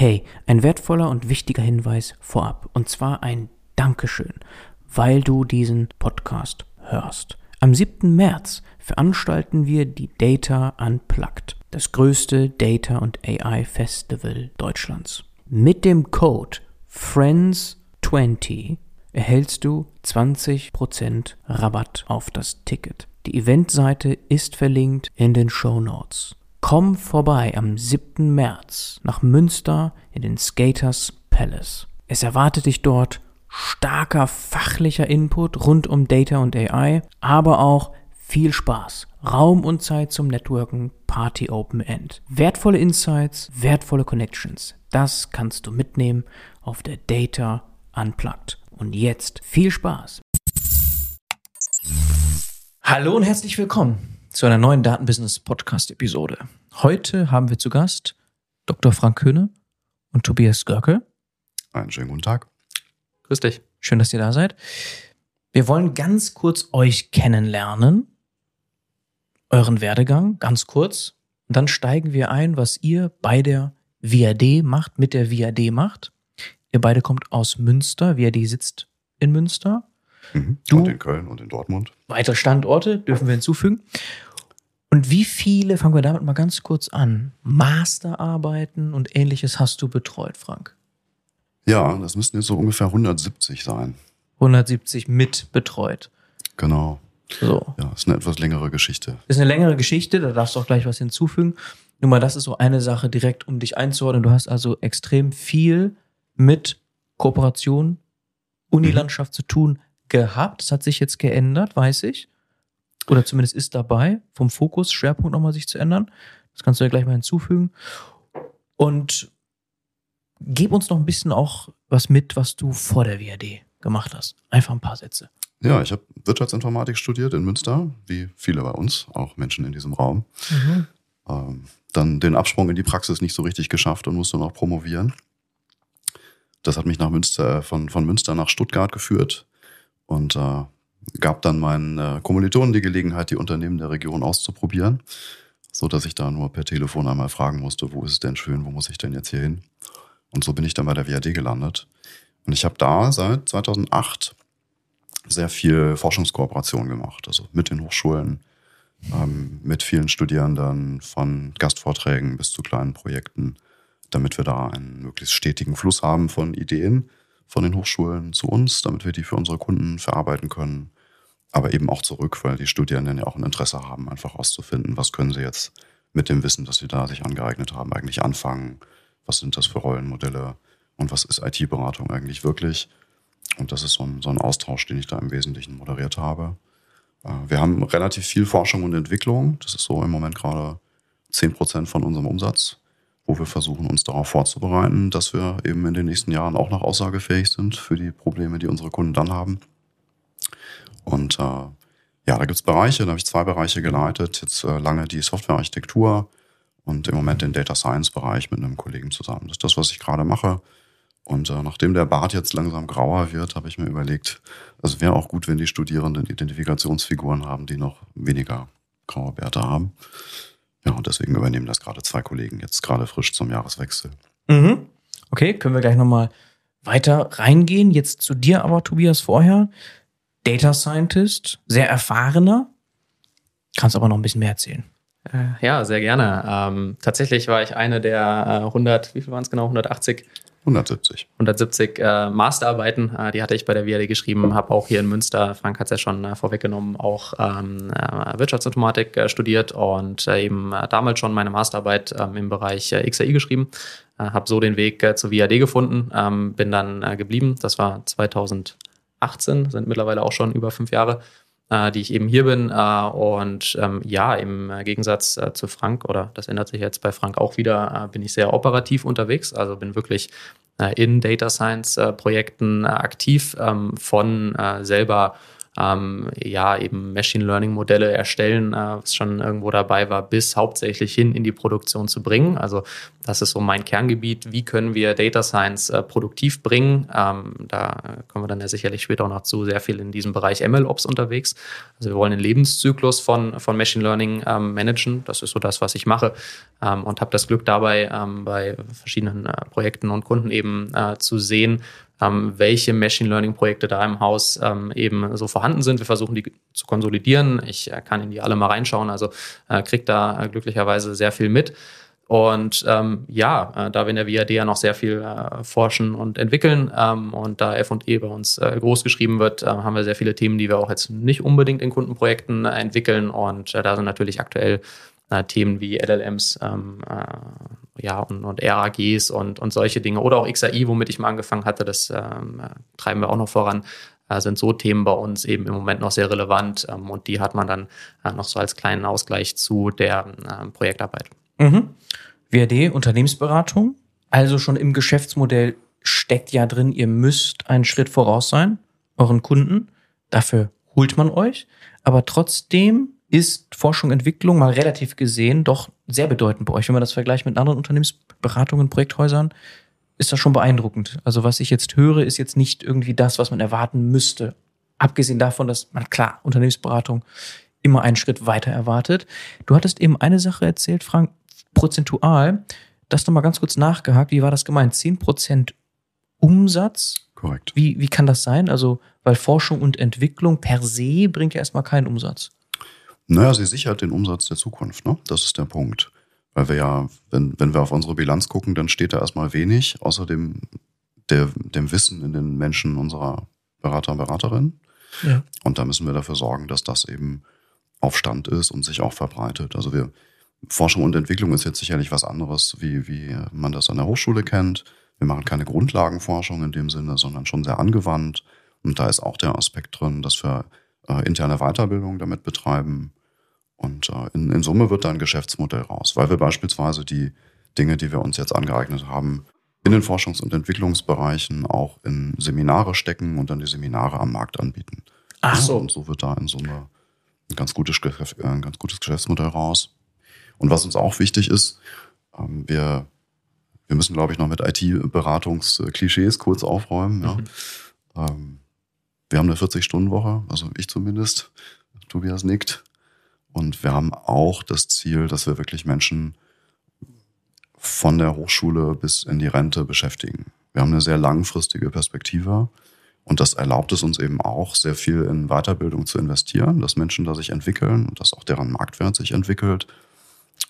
Hey, ein wertvoller und wichtiger Hinweis vorab. Und zwar ein Dankeschön, weil du diesen Podcast hörst. Am 7. März veranstalten wir die Data Unplugged, das größte Data und AI Festival Deutschlands. Mit dem Code FRIENDS20 erhältst du 20% Rabatt auf das Ticket. Die Eventseite ist verlinkt in den Show Notes. Komm vorbei am 7. März nach Münster in den Skaters Palace. Es erwartet dich dort starker fachlicher Input rund um Data und AI, aber auch viel Spaß, Raum und Zeit zum Networken, Party Open End. Wertvolle Insights, wertvolle Connections. Das kannst du mitnehmen auf der Data Unplugged. Und jetzt viel Spaß. Hallo und herzlich willkommen zu einer neuen Datenbusiness Podcast Episode. Heute haben wir zu Gast Dr. Frank Köhne und Tobias Görke. Einen schönen guten Tag. Grüß dich. Schön, dass ihr da seid. Wir wollen ganz kurz euch kennenlernen, euren Werdegang, ganz kurz. Und dann steigen wir ein, was ihr bei der VAD macht, mit der VAD macht. Ihr beide kommt aus Münster. VAD sitzt in Münster. Mhm. Du, und in Köln und in Dortmund. Weitere Standorte dürfen wir hinzufügen. Und wie viele, fangen wir damit mal ganz kurz an, Masterarbeiten und ähnliches hast du betreut, Frank? Ja, das müssten jetzt so ungefähr 170 sein. 170 mit betreut. Genau. So. Ja, ist eine etwas längere Geschichte. Ist eine längere Geschichte, da darfst du auch gleich was hinzufügen. Nur mal, das ist so eine Sache direkt, um dich einzuordnen. Du hast also extrem viel mit Kooperation, Unilandschaft mhm. zu tun gehabt. Das hat sich jetzt geändert, weiß ich. Oder zumindest ist dabei, vom Fokus, Schwerpunkt nochmal sich zu ändern. Das kannst du ja gleich mal hinzufügen. Und gib uns noch ein bisschen auch was mit, was du vor der WAD gemacht hast. Einfach ein paar Sätze. Ja, ich habe Wirtschaftsinformatik studiert in Münster, wie viele bei uns, auch Menschen in diesem Raum. Mhm. Ähm, dann den Absprung in die Praxis nicht so richtig geschafft und musste noch promovieren. Das hat mich nach Münster, von, von Münster nach Stuttgart geführt und äh, gab dann meinen äh, Kommilitonen die Gelegenheit, die Unternehmen der Region auszuprobieren, so dass ich da nur per Telefon einmal fragen musste, wo ist es denn schön, wo muss ich denn jetzt hier hin? Und so bin ich dann bei der WAD gelandet. Und ich habe da seit 2008 sehr viel Forschungskooperation gemacht, also mit den Hochschulen, ähm, mit vielen Studierenden, von Gastvorträgen bis zu kleinen Projekten, damit wir da einen möglichst stetigen Fluss haben von Ideen von den Hochschulen zu uns, damit wir die für unsere Kunden verarbeiten können, aber eben auch zurück, weil die Studierenden ja auch ein Interesse haben, einfach auszufinden, was können sie jetzt mit dem Wissen, das sie da sich angeeignet haben, eigentlich anfangen, was sind das für Rollenmodelle und was ist IT-Beratung eigentlich wirklich. Und das ist so ein, so ein Austausch, den ich da im Wesentlichen moderiert habe. Äh, wir haben relativ viel Forschung und Entwicklung. Das ist so im Moment gerade 10 Prozent von unserem Umsatz, wo wir versuchen, uns darauf vorzubereiten, dass wir eben in den nächsten Jahren auch noch aussagefähig sind für die Probleme, die unsere Kunden dann haben. Und äh, ja, da gibt es Bereiche, da habe ich zwei Bereiche geleitet. Jetzt äh, lange die Softwarearchitektur und im Moment den Data Science Bereich mit einem Kollegen zusammen. Das ist das, was ich gerade mache. Und äh, nachdem der Bart jetzt langsam grauer wird, habe ich mir überlegt, es wäre auch gut, wenn die Studierenden Identifikationsfiguren haben, die noch weniger graue Bärte haben. Ja, und deswegen übernehmen das gerade zwei Kollegen jetzt gerade frisch zum Jahreswechsel. Mhm. Okay, können wir gleich nochmal weiter reingehen. Jetzt zu dir aber, Tobias, vorher. Data Scientist, sehr erfahrener. Kannst aber noch ein bisschen mehr erzählen. Äh, ja, sehr gerne. Ähm, tatsächlich war ich eine der äh, 100, wie viel waren es genau? 180 170. 170 äh, Masterarbeiten, äh, die hatte ich bei der WAD geschrieben, habe auch hier in Münster, Frank hat es ja schon äh, vorweggenommen, auch ähm, äh, Wirtschaftsinformatik äh, studiert und äh, eben damals schon meine Masterarbeit ähm, im Bereich XAI geschrieben. habe so den Weg zur WAD gefunden, ähm, bin dann geblieben. Das war 2018, sind mittlerweile auch schon über fünf Jahre äh, die ich eben hier bin. Äh, und ähm, ja, im Gegensatz äh, zu Frank, oder das ändert sich jetzt bei Frank auch wieder, äh, bin ich sehr operativ unterwegs. Also bin wirklich äh, in Data Science Projekten aktiv, ähm, von selber ähm, ja eben Machine Learning Modelle erstellen, äh, was schon irgendwo dabei war, bis hauptsächlich hin in die Produktion zu bringen. Also das ist so mein Kerngebiet. Wie können wir Data Science äh, produktiv bringen? Ähm, da kommen wir dann ja sicherlich später auch noch zu, sehr viel in diesem Bereich MLOps unterwegs. Also wir wollen den Lebenszyklus von, von Machine Learning ähm, managen. Das ist so das, was ich mache ähm, und habe das Glück dabei, ähm, bei verschiedenen äh, Projekten und Kunden eben äh, zu sehen, ähm, welche Machine Learning Projekte da im Haus ähm, eben so vorhanden sind. Wir versuchen die zu konsolidieren. Ich äh, kann in die alle mal reinschauen, also äh, kriege da äh, glücklicherweise sehr viel mit. Und ähm, ja, äh, da wir in der VAD ja noch sehr viel äh, forschen und entwickeln ähm, und da F&E bei uns äh, groß geschrieben wird, haben wir sehr viele Themen, die wir auch jetzt nicht unbedingt in Kundenprojekten entwickeln. Und da sind natürlich aktuell Themen wie LLMs ähm, äh, ja, und, und RAGs und, und solche Dinge oder auch XAI, womit ich mal angefangen hatte, das ähm, treiben wir auch noch voran, äh, sind so Themen bei uns eben im Moment noch sehr relevant ähm, und die hat man dann äh, noch so als kleinen Ausgleich zu der äh, Projektarbeit. Mhm. WRD, Unternehmensberatung, also schon im Geschäftsmodell steckt ja drin, ihr müsst einen Schritt voraus sein, euren Kunden. Dafür holt man euch. Aber trotzdem ist Forschung, Entwicklung mal relativ gesehen doch sehr bedeutend bei euch. Wenn man das vergleicht mit anderen Unternehmensberatungen, Projekthäusern, ist das schon beeindruckend. Also was ich jetzt höre, ist jetzt nicht irgendwie das, was man erwarten müsste. Abgesehen davon, dass man klar Unternehmensberatung immer einen Schritt weiter erwartet. Du hattest eben eine Sache erzählt, Frank, prozentual. Das nochmal ganz kurz nachgehakt. Wie war das gemeint? Zehn Prozent Umsatz? Korrekt. Wie, wie kann das sein? Also, weil Forschung und Entwicklung per se bringt ja erstmal keinen Umsatz. Naja, sie sichert den Umsatz der Zukunft, ne? Das ist der Punkt. Weil wir ja, wenn, wenn wir auf unsere Bilanz gucken, dann steht da erstmal wenig, außer dem, der, dem Wissen in den Menschen unserer Berater und Beraterinnen. Ja. Und da müssen wir dafür sorgen, dass das eben auf Stand ist und sich auch verbreitet. Also wir, Forschung und Entwicklung ist jetzt sicherlich was anderes, wie, wie man das an der Hochschule kennt. Wir machen keine Grundlagenforschung in dem Sinne, sondern schon sehr angewandt. Und da ist auch der Aspekt drin, dass wir äh, interne Weiterbildung damit betreiben, und äh, in, in Summe wird da ein Geschäftsmodell raus, weil wir beispielsweise die Dinge, die wir uns jetzt angeeignet haben, in den Forschungs- und Entwicklungsbereichen auch in Seminare stecken und dann die Seminare am Markt anbieten. Ach so. Ja, und so wird da in Summe ein ganz gutes, äh, ein ganz gutes Geschäftsmodell raus. Und was uns auch wichtig ist, ähm, wir, wir müssen, glaube ich, noch mit IT-Beratungsklischees kurz aufräumen. Ja. Mhm. Ähm, wir haben eine 40-Stunden-Woche, also ich zumindest. Tobias nickt. Und wir haben auch das Ziel, dass wir wirklich Menschen von der Hochschule bis in die Rente beschäftigen. Wir haben eine sehr langfristige Perspektive und das erlaubt es uns eben auch, sehr viel in Weiterbildung zu investieren, dass Menschen da sich entwickeln und dass auch deren Marktwert sich entwickelt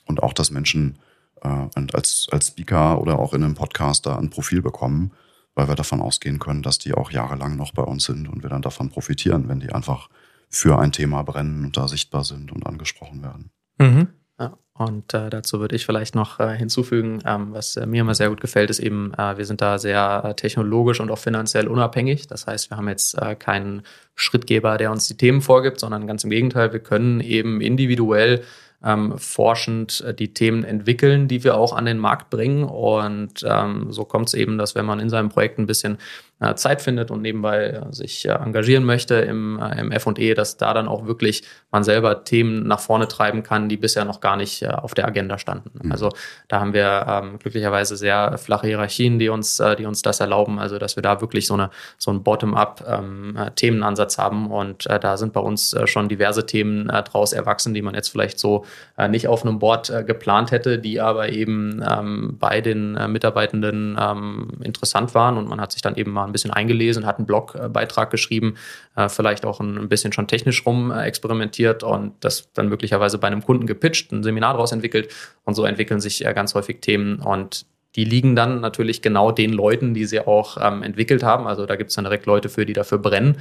und auch, dass Menschen äh, als, als Speaker oder auch in einem Podcast da ein Profil bekommen, weil wir davon ausgehen können, dass die auch jahrelang noch bei uns sind und wir dann davon profitieren, wenn die einfach für ein Thema brennen und da sichtbar sind und angesprochen werden. Mhm. Ja, und äh, dazu würde ich vielleicht noch äh, hinzufügen, ähm, was äh, mir immer sehr gut gefällt, ist eben, äh, wir sind da sehr äh, technologisch und auch finanziell unabhängig. Das heißt, wir haben jetzt äh, keinen Schrittgeber, der uns die Themen vorgibt, sondern ganz im Gegenteil, wir können eben individuell ähm, forschend äh, die Themen entwickeln, die wir auch an den Markt bringen. Und ähm, so kommt es eben, dass wenn man in seinem Projekt ein bisschen äh, Zeit findet und nebenbei äh, sich äh, engagieren möchte im, im F&E, dass da dann auch wirklich man selber Themen nach vorne treiben kann, die bisher noch gar nicht auf der Agenda standen. Mhm. Also da haben wir ähm, glücklicherweise sehr flache Hierarchien, die uns, die uns das erlauben, also dass wir da wirklich so, eine, so einen Bottom-up ähm, haben und äh, da sind bei uns äh, schon diverse Themen äh, draus erwachsen, die man jetzt vielleicht so nicht auf einem Board geplant hätte, die aber eben ähm, bei den Mitarbeitenden ähm, interessant waren und man hat sich dann eben mal ein bisschen eingelesen, hat einen Blogbeitrag geschrieben, äh, vielleicht auch ein bisschen schon technisch rum äh, experimentiert und das dann möglicherweise bei einem Kunden gepitcht, ein Seminar daraus entwickelt und so entwickeln sich äh, ganz häufig Themen und die liegen dann natürlich genau den Leuten, die sie auch ähm, entwickelt haben. Also da gibt es dann direkt Leute für, die dafür brennen.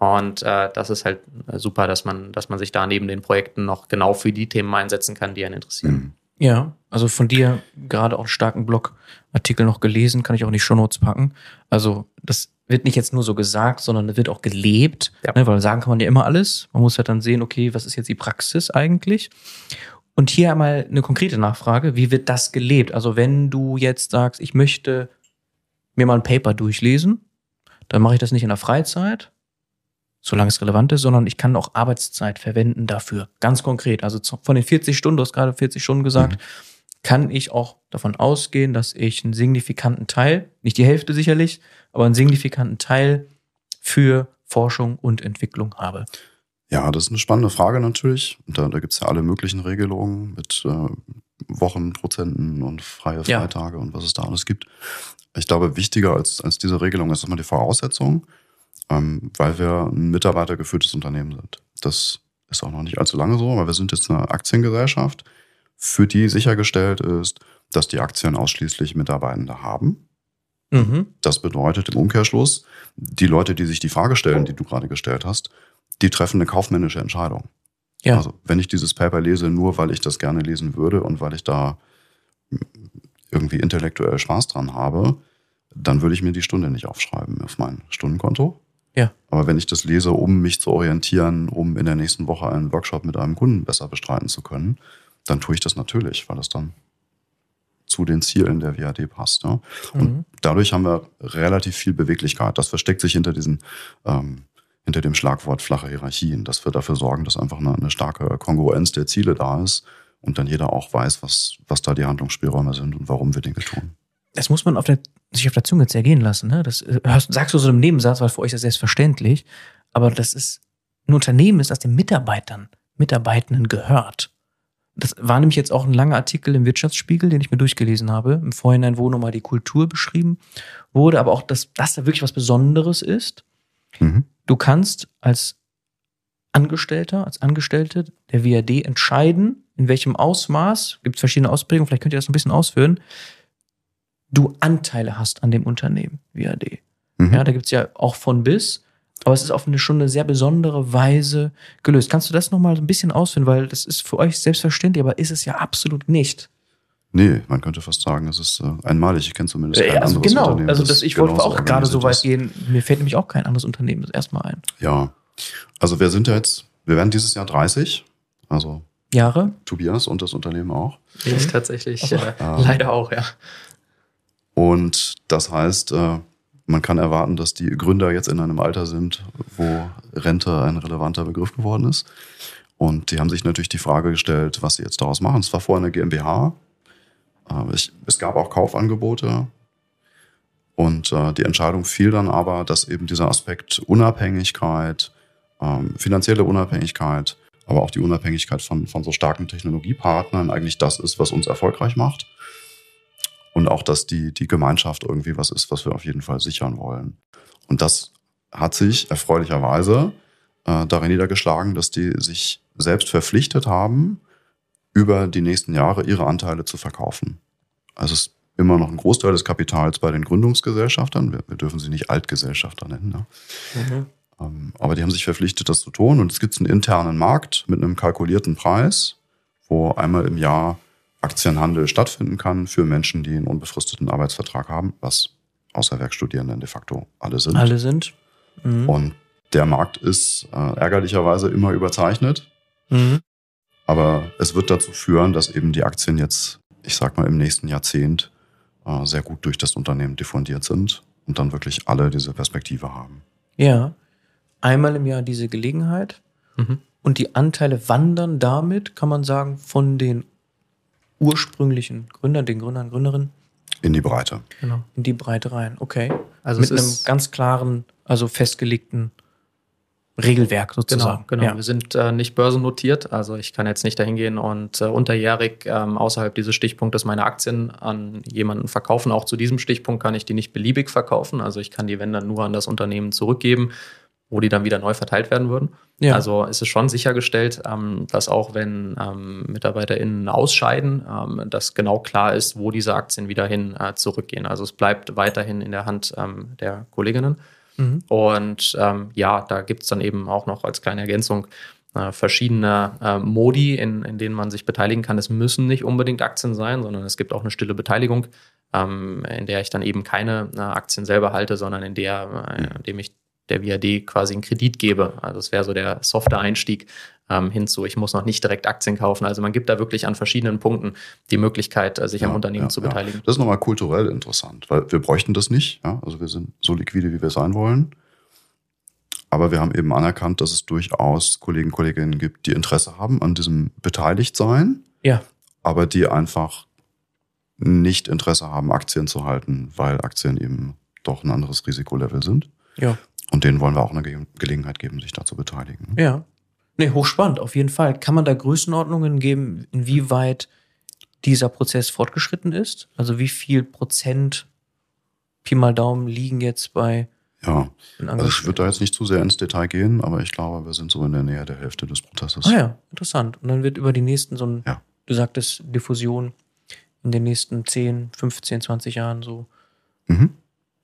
Und äh, das ist halt super, dass man, dass man sich da neben den Projekten noch genau für die Themen einsetzen kann, die einen interessieren. Mhm. Ja, also von dir gerade auch einen starken Blogartikel noch gelesen, kann ich auch in die Shownotes packen. Also das wird nicht jetzt nur so gesagt, sondern es wird auch gelebt, ja. ne, weil sagen kann man ja immer alles. Man muss halt dann sehen, okay, was ist jetzt die Praxis eigentlich? Und hier einmal eine konkrete Nachfrage, wie wird das gelebt? Also wenn du jetzt sagst, ich möchte mir mal ein Paper durchlesen, dann mache ich das nicht in der Freizeit, solange es relevant ist, sondern ich kann auch Arbeitszeit verwenden dafür. Ganz konkret. Also von den 40 Stunden, du hast gerade 40 Stunden gesagt, mhm. kann ich auch davon ausgehen, dass ich einen signifikanten Teil, nicht die Hälfte sicherlich, aber einen signifikanten Teil für Forschung und Entwicklung habe. Ja, das ist eine spannende Frage natürlich. Und da, da gibt es ja alle möglichen Regelungen mit äh, Wochenprozenten und freie Freitage ja. und was es da alles gibt. Ich glaube, wichtiger als, als diese Regelung ist immer die Voraussetzung, ähm, weil wir ein mitarbeitergeführtes Unternehmen sind. Das ist auch noch nicht allzu lange so, aber wir sind jetzt eine Aktiengesellschaft, für die sichergestellt ist, dass die Aktien ausschließlich Mitarbeitende haben. Mhm. Das bedeutet im Umkehrschluss, die Leute, die sich die Frage stellen, die du gerade gestellt hast, die treffen eine kaufmännische Entscheidung. Ja. Also wenn ich dieses Paper lese, nur weil ich das gerne lesen würde und weil ich da irgendwie intellektuell Spaß dran habe, dann würde ich mir die Stunde nicht aufschreiben auf mein Stundenkonto. Ja. Aber wenn ich das lese, um mich zu orientieren, um in der nächsten Woche einen Workshop mit einem Kunden besser bestreiten zu können, dann tue ich das natürlich, weil das dann zu den Zielen der WAD passt. Ja? Und mhm. dadurch haben wir relativ viel Beweglichkeit. Das versteckt sich hinter diesen ähm, hinter dem Schlagwort flache Hierarchien, dass wir dafür sorgen, dass einfach eine, eine starke Kongruenz der Ziele da ist und dann jeder auch weiß, was, was da die Handlungsspielräume sind und warum wir Dinge tun. Das muss man auf der, sich auf der Zunge zergehen lassen. Ne? Das äh, sagst du so im Nebensatz, weil für euch ist das selbstverständlich. Aber das ist ein Unternehmen ist, das den Mitarbeitern, Mitarbeitenden gehört. Das war nämlich jetzt auch ein langer Artikel im Wirtschaftsspiegel, den ich mir durchgelesen habe. Im Vorhinein, wo nochmal die Kultur beschrieben wurde, aber auch, dass das da wirklich was Besonderes ist. Mhm. Du kannst als Angestellter, als Angestellte der WAD entscheiden, in welchem Ausmaß, gibt es verschiedene Ausprägungen, vielleicht könnt ihr das ein bisschen ausführen, du Anteile hast an dem Unternehmen WAD. Mhm. Ja, da gibt es ja auch von bis, aber es ist auf eine schon eine sehr besondere Weise gelöst. Kannst du das nochmal ein bisschen ausführen, weil das ist für euch selbstverständlich, aber ist es ja absolut nicht. Nee, man könnte fast sagen, es ist äh, einmalig. Ich kenne zumindest kein also anderes genau. Unternehmen. Also das, ich wollte auch gerade so weit gehen. Mir fällt nämlich auch kein anderes Unternehmen erstmal ein. Ja, also wir sind ja jetzt, wir werden dieses Jahr 30. Also Jahre. Tobias und das Unternehmen auch. Ich tatsächlich, so. äh, ähm, leider auch, ja. Und das heißt, äh, man kann erwarten, dass die Gründer jetzt in einem Alter sind, wo Rente ein relevanter Begriff geworden ist. Und die haben sich natürlich die Frage gestellt, was sie jetzt daraus machen. Es war vorher eine GmbH, ich, es gab auch Kaufangebote und äh, die Entscheidung fiel dann aber, dass eben dieser Aspekt Unabhängigkeit, ähm, finanzielle Unabhängigkeit, aber auch die Unabhängigkeit von, von so starken Technologiepartnern eigentlich das ist, was uns erfolgreich macht. Und auch, dass die, die Gemeinschaft irgendwie was ist, was wir auf jeden Fall sichern wollen. Und das hat sich erfreulicherweise äh, darin niedergeschlagen, dass die sich selbst verpflichtet haben, über die nächsten Jahre ihre Anteile zu verkaufen. Also es ist immer noch ein Großteil des Kapitals bei den Gründungsgesellschaftern. Wir, wir dürfen sie nicht Altgesellschafter nennen. Ne? Mhm. Ähm, aber die haben sich verpflichtet, das zu tun. Und es gibt einen internen Markt mit einem kalkulierten Preis, wo einmal im Jahr Aktienhandel stattfinden kann für Menschen, die einen unbefristeten Arbeitsvertrag haben, was außer Werkstudierenden de facto alle sind. Alle sind. Mhm. Und der Markt ist äh, ärgerlicherweise immer überzeichnet. Mhm. Aber es wird dazu führen, dass eben die Aktien jetzt, ich sag mal, im nächsten Jahrzehnt äh, sehr gut durch das Unternehmen diffundiert sind und dann wirklich alle diese Perspektive haben. Ja, einmal im Jahr diese Gelegenheit mhm. und die Anteile wandern damit, kann man sagen, von den ursprünglichen Gründern, den Gründern, Gründerinnen. In die Breite. Genau, in die Breite rein, okay. Also Mit einem ganz klaren, also festgelegten Regelwerk sozusagen. Genau, genau. Ja. Wir sind äh, nicht börsennotiert, also ich kann jetzt nicht dahin gehen und äh, unterjährig ähm, außerhalb dieses Stichpunktes meine Aktien an jemanden verkaufen. Auch zu diesem Stichpunkt kann ich die nicht beliebig verkaufen. Also ich kann die, wenn dann nur an das Unternehmen zurückgeben, wo die dann wieder neu verteilt werden würden. Ja. Also ist es schon sichergestellt, ähm, dass auch wenn ähm, MitarbeiterInnen ausscheiden, ähm, dass genau klar ist, wo diese Aktien wieder hin äh, zurückgehen. Also es bleibt weiterhin in der Hand der Kolleginnen. Mhm. Und ja, da gibt es dann eben auch noch als kleine Ergänzung äh, verschiedene äh, Modi, in, in denen man sich beteiligen kann. Es müssen nicht unbedingt Aktien sein, sondern es gibt auch eine stille Beteiligung, ähm, in der ich dann eben keine äh, Aktien selber halte, sondern in der, äh, indem ich der VAD quasi einen Kredit gebe. Also es wäre so der softe Einstieg ähm, hinzu, ich muss noch nicht direkt Aktien kaufen. Also man gibt da wirklich an verschiedenen Punkten die Möglichkeit, äh, sich ja, am Unternehmen ja, zu beteiligen. Ja. Das ist nochmal kulturell interessant, weil wir bräuchten das nicht. Ja? Also wir sind so liquide, wie wir sein wollen. Aber wir haben eben anerkannt, dass es durchaus Kollegen und Kolleginnen gibt, die Interesse haben an diesem Beteiligtsein, Ja. aber die einfach nicht Interesse haben, Aktien zu halten, weil Aktien eben doch ein anderes Risikolevel sind. Ja. Und denen wollen wir auch eine Ge Gelegenheit geben, sich da zu beteiligen. Ja. Nee, hochspannend, auf jeden Fall. Kann man da Größenordnungen geben, inwieweit dieser Prozess fortgeschritten ist? Also wie viel Prozent Pi mal Daumen liegen jetzt bei Ja, also ich würde da jetzt nicht zu sehr ins Detail gehen, aber ich glaube, wir sind so in der Nähe der Hälfte des Prozesses. Ah ja, interessant. Und dann wird über die nächsten so ein, Ja. du sagtest Diffusion in den nächsten 10, 15, 20 Jahren so Mhm.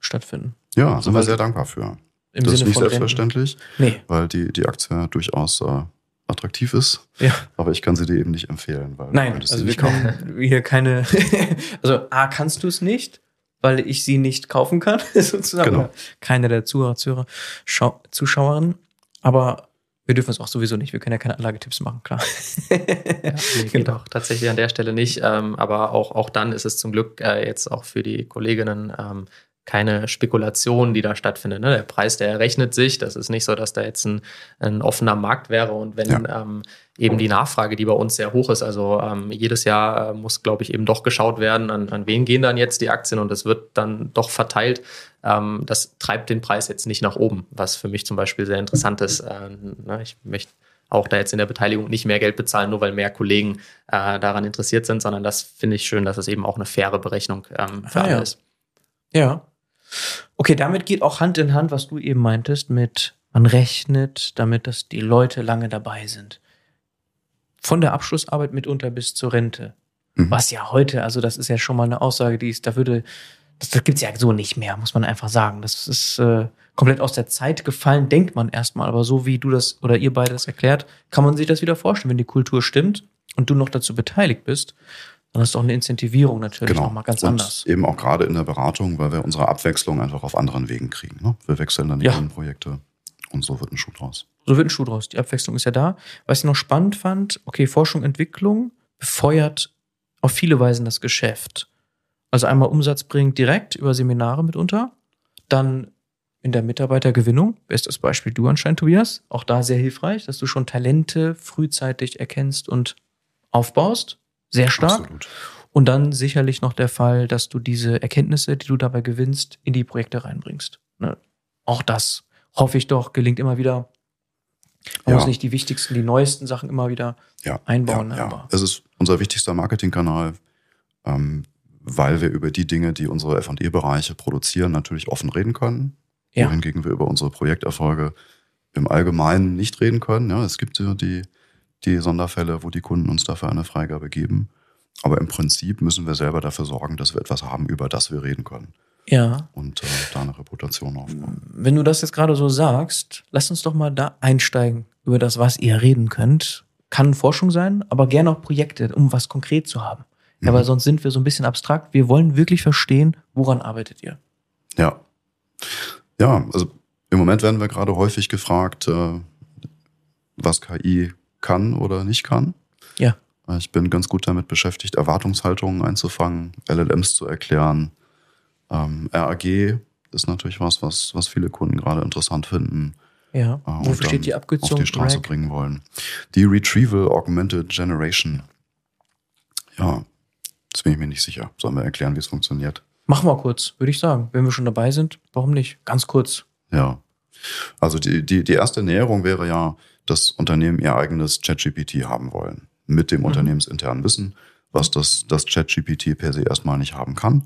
stattfinden. Ja, sind wir Weil- sehr dankbar für. Im das ist Sinne nicht von Renten. selbstverständlich, Nee, weil die, die Aktie durchaus äh, attraktiv ist, ja. aber ich kann sie dir eben nicht empfehlen, weil Nein, weil also wir nicht kaufen. können hier keine. also A, kannst du es nicht, weil ich sie nicht kaufen kann, sozusagen. Genau. Keine der Zuhörer, Zuhörer Schau Zuschauerinnen. Aber wir dürfen es auch sowieso nicht. Wir können ja keine Anlagetipps machen, klar. Ja, nee, geht Genau. auch tatsächlich an der Stelle nicht. Ähm, aber auch, auch dann ist es zum Glück äh, jetzt auch für die Kolleginnen ähm, keine Spekulation, die da stattfindet. Ne? Der Preis, der errechnet sich. Das ist nicht so, dass da jetzt ein, ein offener Markt wäre. Und wenn ähm, eben die Nachfrage, die bei uns sehr hoch ist, also ähm, jedes Jahr äh, muss, glaube ich, eben doch geschaut werden, an, an wen gehen dann jetzt die Aktien und es wird dann doch verteilt. Ähm, das treibt den Preis jetzt nicht nach oben, was für mich zum Beispiel sehr interessant ist. Äh, ne? Ich möchte auch da jetzt in der Beteiligung nicht mehr Geld bezahlen, nur weil mehr Kollegen äh, daran interessiert sind, sondern das finde ich schön, dass es eben auch eine faire Berechnung ähm, für Ah, alle ja. ist. Ja. Okay, damit geht auch Hand in Hand, was du eben meintest, mit man rechnet damit, dass die Leute lange dabei sind. Von der Abschlussarbeit mitunter bis zur Rente. Mhm. Was ja heute, also das ist ja schon mal eine Aussage, die ist, da würde, das, das gibt's ja so nicht mehr, muss man einfach sagen. Das ist äh, komplett aus der Zeit gefallen, denkt man erstmal. Aber so wie du das oder ihr beide das erklärt, kann man sich das wieder vorstellen, wenn die Kultur stimmt und du noch dazu beteiligt bist, dann ist doch eine Incentivierung natürlich Genau. nochmal ganz und anders. Eben auch gerade in der Beratung, weil wir unsere Abwechslung einfach auf anderen Wegen kriegen. Ne? Wir wechseln dann die Ja. Kundenprojekte und so wird ein Schuh draus. So wird ein Schuh draus. Die Abwechslung ist ja da. Was ich noch spannend fand, okay, Forschung, Entwicklung befeuert auf viele Weisen das Geschäft. Also einmal Umsatz bringt direkt über Seminare mitunter, dann in der Mitarbeitergewinnung, bestes Beispiel du anscheinend, Tobias, auch da sehr hilfreich, dass du schon Talente frühzeitig erkennst und aufbaust. Sehr stark. Absolut. Und dann sicherlich noch der Fall, dass du diese Erkenntnisse, die du dabei gewinnst, in die Projekte reinbringst. Ne? Auch das hoffe ich doch, gelingt immer wieder. Man Ja. muss nicht die wichtigsten, die neuesten Sachen immer wieder ja, einbauen. Ja, ja. Es ist unser wichtigster Marketingkanal, ähm, weil wir über die Dinge, die unsere F&E-Bereiche produzieren, natürlich offen reden können. Ja. Wohingegen wir über unsere Projekterfolge im Allgemeinen nicht reden können. Ja, es gibt ja die, die Sonderfälle, wo die Kunden uns dafür eine Freigabe geben. Aber im Prinzip müssen wir selber dafür sorgen, dass wir etwas haben, über das wir reden können ja, und äh, da eine Reputation aufbauen. wenn du das jetzt gerade so sagst, lass uns doch mal da einsteigen über das, was ihr reden könnt. Kann Forschung sein, aber gerne auch Projekte, um was konkret zu haben. Ja, Mhm. weil sonst sind wir so ein bisschen abstrakt. Wir wollen wirklich verstehen, woran arbeitet ihr? Ja. Ja, also im Moment werden wir gerade häufig gefragt, äh, was KI kann oder nicht kann. Ja. Ich bin ganz gut damit beschäftigt, Erwartungshaltungen einzufangen, LLMs zu erklären. Ähm, RAG ist natürlich was, was, was viele Kunden gerade interessant finden. Ja. äh, Wofür steht die Abkürzung? Auf die Straße RAG? bringen wollen. Die Retrieval Augmented Generation. Ja, jetzt bin ich mir nicht sicher. Sollen wir erklären, wie es funktioniert? Machen wir kurz, würde ich sagen. Wenn wir schon dabei sind, warum nicht? Ganz kurz. Ja. Also die, die, die erste Näherung wäre ja, dass Unternehmen ihr eigenes ChatGPT haben wollen. Mit dem Mhm. unternehmensinternen Wissen, was das, das ChatGPT per se erstmal nicht haben kann.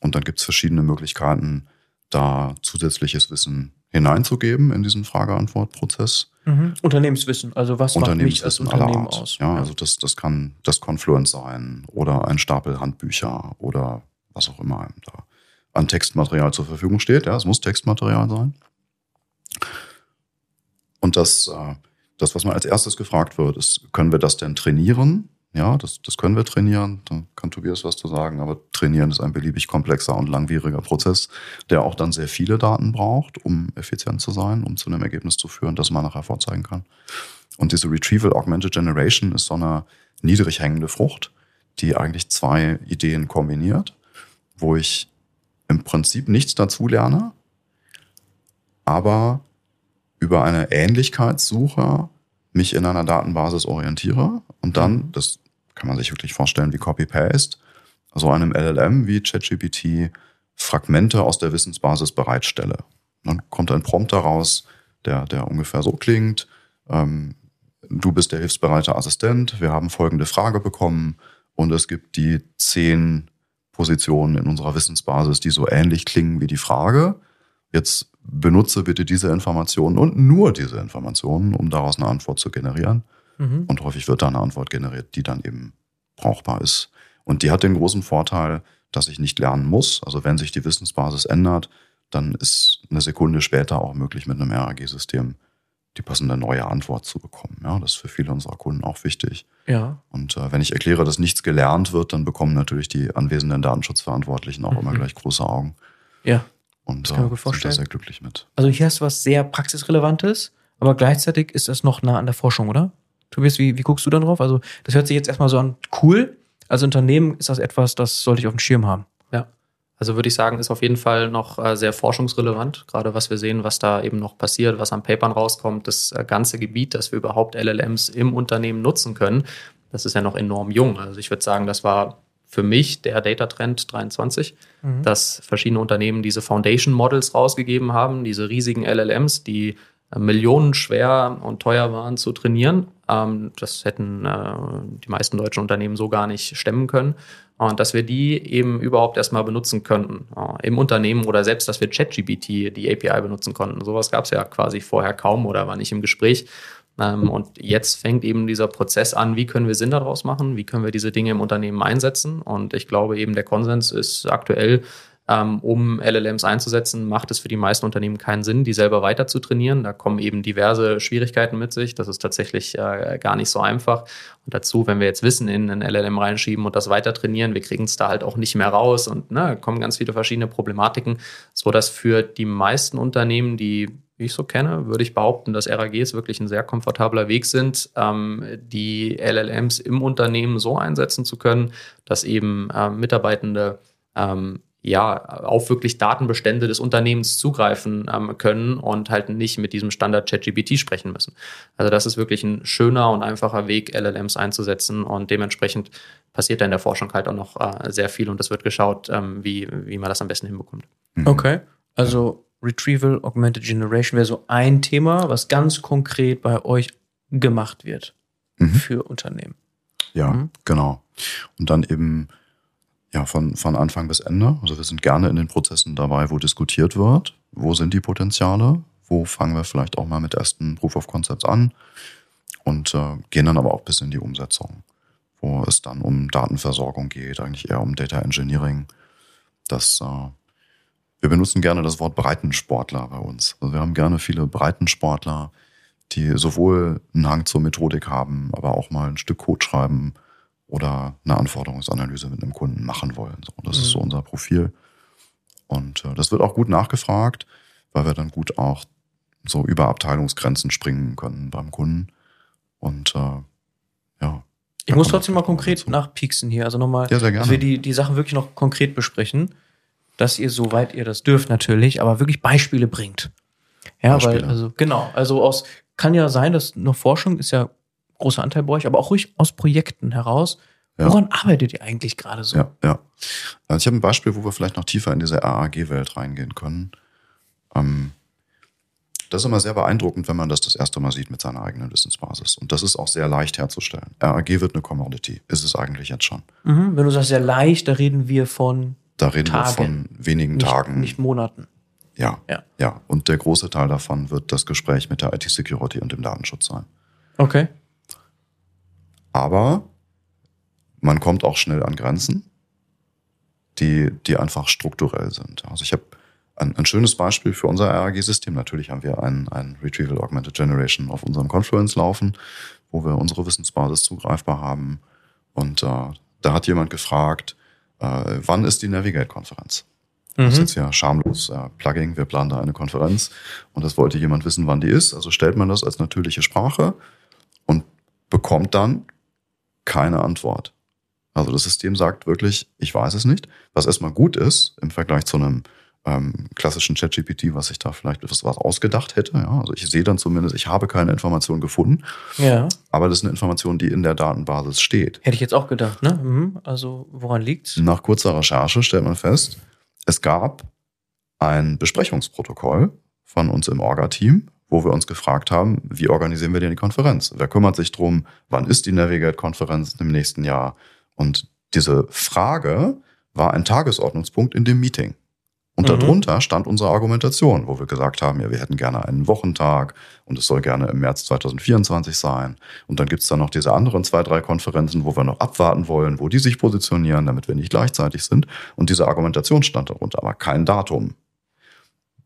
Und dann gibt es verschiedene Möglichkeiten, da zusätzliches Wissen hineinzugeben in diesen Frage-Antwort-Prozess. Unternehmenswissen, also was macht mich als Unternehmenswissen Unternehmen Art. aus? Ja, also das, das kann das Confluence sein oder ein Stapel Handbücher oder was auch immer einem da an Textmaterial zur Verfügung steht. Ja, es muss Textmaterial sein. Und das, äh, das, was man als erstes gefragt wird, ist, können wir das denn trainieren? Ja, das, das können wir trainieren. Da kann Tobias was zu sagen, aber trainieren ist ein beliebig komplexer und langwieriger Prozess, der auch dann sehr viele Daten braucht, um effizient zu sein, um zu einem Ergebnis zu führen, das man nachher vorzeigen kann. Und diese Retrieval Augmented Generation ist so eine niedrig hängende Frucht, die eigentlich zwei Ideen kombiniert, wo ich im Prinzip nichts dazu lerne, aber über eine Ähnlichkeitssuche mich in einer Datenbasis orientiere und dann, das kann man sich wirklich vorstellen wie Copy-Paste, also einem LLM wie ChatGPT Fragmente aus der Wissensbasis bereitstelle. Dann kommt ein Prompt daraus, der, der ungefähr so klingt. Ähm, du bist der hilfsbereite Assistent, wir haben folgende Frage bekommen und es gibt die zehn Positionen in unserer Wissensbasis, die so ähnlich klingen wie die Frage. Jetzt benutze bitte diese Informationen und nur diese Informationen, um daraus eine Antwort zu generieren. Mhm. Und häufig wird da eine Antwort generiert, die dann eben brauchbar ist. Und die hat den großen Vorteil, dass ich nicht lernen muss. Also wenn sich die Wissensbasis ändert, dann ist eine Sekunde später auch möglich, mit einem RAG-System die passende neue Antwort zu bekommen. Ja, das ist für viele unserer Kunden auch wichtig. Ja. Und äh, wenn ich erkläre, dass nichts gelernt wird, dann bekommen natürlich die anwesenden Datenschutzverantwortlichen auch mhm. immer gleich große Augen. Ja. Und das kann man äh, sind da sehr glücklich mit. Also hier hast du was sehr praxisrelevantes, aber gleichzeitig ist das noch nah an der Forschung, oder? Tobias, wie, wie guckst du dann drauf? Also das hört sich jetzt erstmal so an, cool. Als Unternehmen ist das etwas, das sollte ich auf dem Schirm haben. Ja. Also würde ich sagen, ist auf jeden Fall noch äh, sehr forschungsrelevant, gerade was wir sehen, was da eben noch passiert, was an Papern rauskommt, das äh, ganze Gebiet, dass wir überhaupt LLMs im Unternehmen nutzen können, das ist ja noch enorm jung. Also ich würde sagen, das war für mich der Data Trend 23, mhm. dass verschiedene Unternehmen diese Foundation Models rausgegeben haben, diese riesigen LLMs, die äh, Millionen schwer und teuer waren zu trainieren. Ähm, das hätten die meisten deutschen Unternehmen so gar nicht stemmen können und dass wir die eben überhaupt erstmal benutzen könnten äh, im Unternehmen oder selbst, dass wir ChatGPT, die API benutzen konnten. Sowas gab es ja quasi vorher kaum oder war nicht im Gespräch. Ähm, und jetzt fängt eben dieser Prozess an, wie können wir Sinn daraus machen, wie können wir diese Dinge im Unternehmen einsetzen. Und ich glaube eben, der Konsens ist aktuell, ähm, um LLMs einzusetzen, macht es für die meisten Unternehmen keinen Sinn, die selber weiter zu trainieren. Da kommen eben diverse Schwierigkeiten mit sich. Das ist tatsächlich äh, gar nicht so einfach. Und dazu, wenn wir jetzt Wissen in einen LLM reinschieben und das weiter trainieren, wir kriegen es da halt auch nicht mehr raus und ne, kommen ganz viele verschiedene Problematiken, so dass für die meisten Unternehmen, die ich so kenne, würde ich behaupten, dass RAGs wirklich ein sehr komfortabler Weg sind, ähm, die LLMs im Unternehmen so einsetzen zu können, dass eben äh, Mitarbeitende ähm, ja, auf wirklich Datenbestände des Unternehmens zugreifen ähm, können und halt nicht mit diesem Standard ChatGPT sprechen müssen. Also das ist wirklich ein schöner und einfacher Weg, LLMs einzusetzen und dementsprechend passiert da in der Forschung halt auch noch äh, sehr viel und es wird geschaut, ähm, wie, wie man das am besten hinbekommt. Okay, also Retrieval Augmented Generation wäre so ein Thema, was ganz konkret bei euch gemacht wird mhm. für Unternehmen. Ja, mhm. genau. Und dann eben ja, von, von Anfang bis Ende. Also wir sind gerne in den Prozessen dabei, wo diskutiert wird. Wo sind die Potenziale? Wo fangen wir vielleicht auch mal mit ersten Proof of Concepts an? Und äh, gehen dann aber auch bis in die Umsetzung, wo es dann um Datenversorgung geht, eigentlich eher um Data Engineering. Das, äh, wir benutzen gerne das Wort Breitensportler bei uns. Also wir haben gerne viele Breitensportler, die sowohl einen Hang zur Methodik haben, aber auch mal ein Stück Code schreiben, oder eine Anforderungsanalyse mit einem Kunden machen wollen. So, das mhm. ist so mhm. unser Profil. Und äh, das wird auch gut nachgefragt, weil wir dann gut auch so über Abteilungsgrenzen springen können beim Kunden. Und äh, ja. Ich muss trotzdem mal konkret nachpieksen hier. Also nochmal, ja, dass wir die, die Sachen wirklich noch konkret besprechen, dass ihr, soweit ihr das dürft natürlich, aber wirklich Beispiele bringt. Ja, Beispiele. weil, also genau, also aus, kann ja sein, dass noch Forschung ist ja großer Anteil bei euch, aber auch ruhig aus Projekten heraus. Woran ja. arbeitet ihr eigentlich gerade so? Ja, ja. Also ich habe ein Beispiel, wo wir vielleicht noch tiefer in diese RAG-Welt reingehen können. Ähm, das ist immer sehr beeindruckend, wenn man das das erste Mal sieht mit seiner eigenen Wissensbasis. Und das ist auch sehr leicht herzustellen. RAG wird eine Commodity. Ist es eigentlich jetzt schon. Mhm, wenn du sagst sehr leicht, da reden wir von Da reden Tagen, wir von wenigen nicht, Tagen. Nicht Monaten. Ja, ja. Ja. Und der große Teil davon wird das Gespräch mit der IT-Security und dem Datenschutz sein. Okay. Aber man kommt auch schnell an Grenzen, die, die einfach strukturell sind. Also ich habe ein, ein schönes Beispiel für unser RAG-System. Natürlich haben wir ein, ein Retrieval Augmented Generation auf unserem Confluence laufen, wo wir unsere Wissensbasis zugreifbar haben. Und äh, da hat jemand gefragt, äh, wann ist die Navigate-Konferenz? Mhm. Das ist jetzt ja schamlos äh, Plugging. Wir planen da eine Konferenz und das wollte jemand wissen, wann die ist. Also stellt man das als natürliche Sprache und bekommt dann keine Antwort. Also das System sagt wirklich, ich weiß es nicht, was erstmal gut ist im Vergleich zu einem ähm, klassischen ChatGPT, was ich da vielleicht etwas was ausgedacht hätte. Ja, also ich sehe dann zumindest, ich habe keine Information gefunden. Ja. Aber das ist eine Information, die in der Datenbasis steht. Hätte ich jetzt auch gedacht, ne? Mhm. Also woran liegt's? Nach kurzer Recherche stellt man fest, es gab ein Besprechungsprotokoll von uns im Orga-Team, wo wir uns gefragt haben, wie organisieren wir denn die Konferenz? Wer kümmert sich drum? Wann ist die Navigate-Konferenz im nächsten Jahr? Und diese Frage war ein Tagesordnungspunkt in dem Meeting. Und Mhm. darunter stand unsere Argumentation, wo wir gesagt haben, ja, wir hätten gerne einen Wochentag und es soll gerne im März 2024 sein. Und dann gibt's dann noch diese anderen zwei, drei Konferenzen, wo wir noch abwarten wollen, wo die sich positionieren, damit wir nicht gleichzeitig sind. Und diese Argumentation stand darunter, aber kein Datum.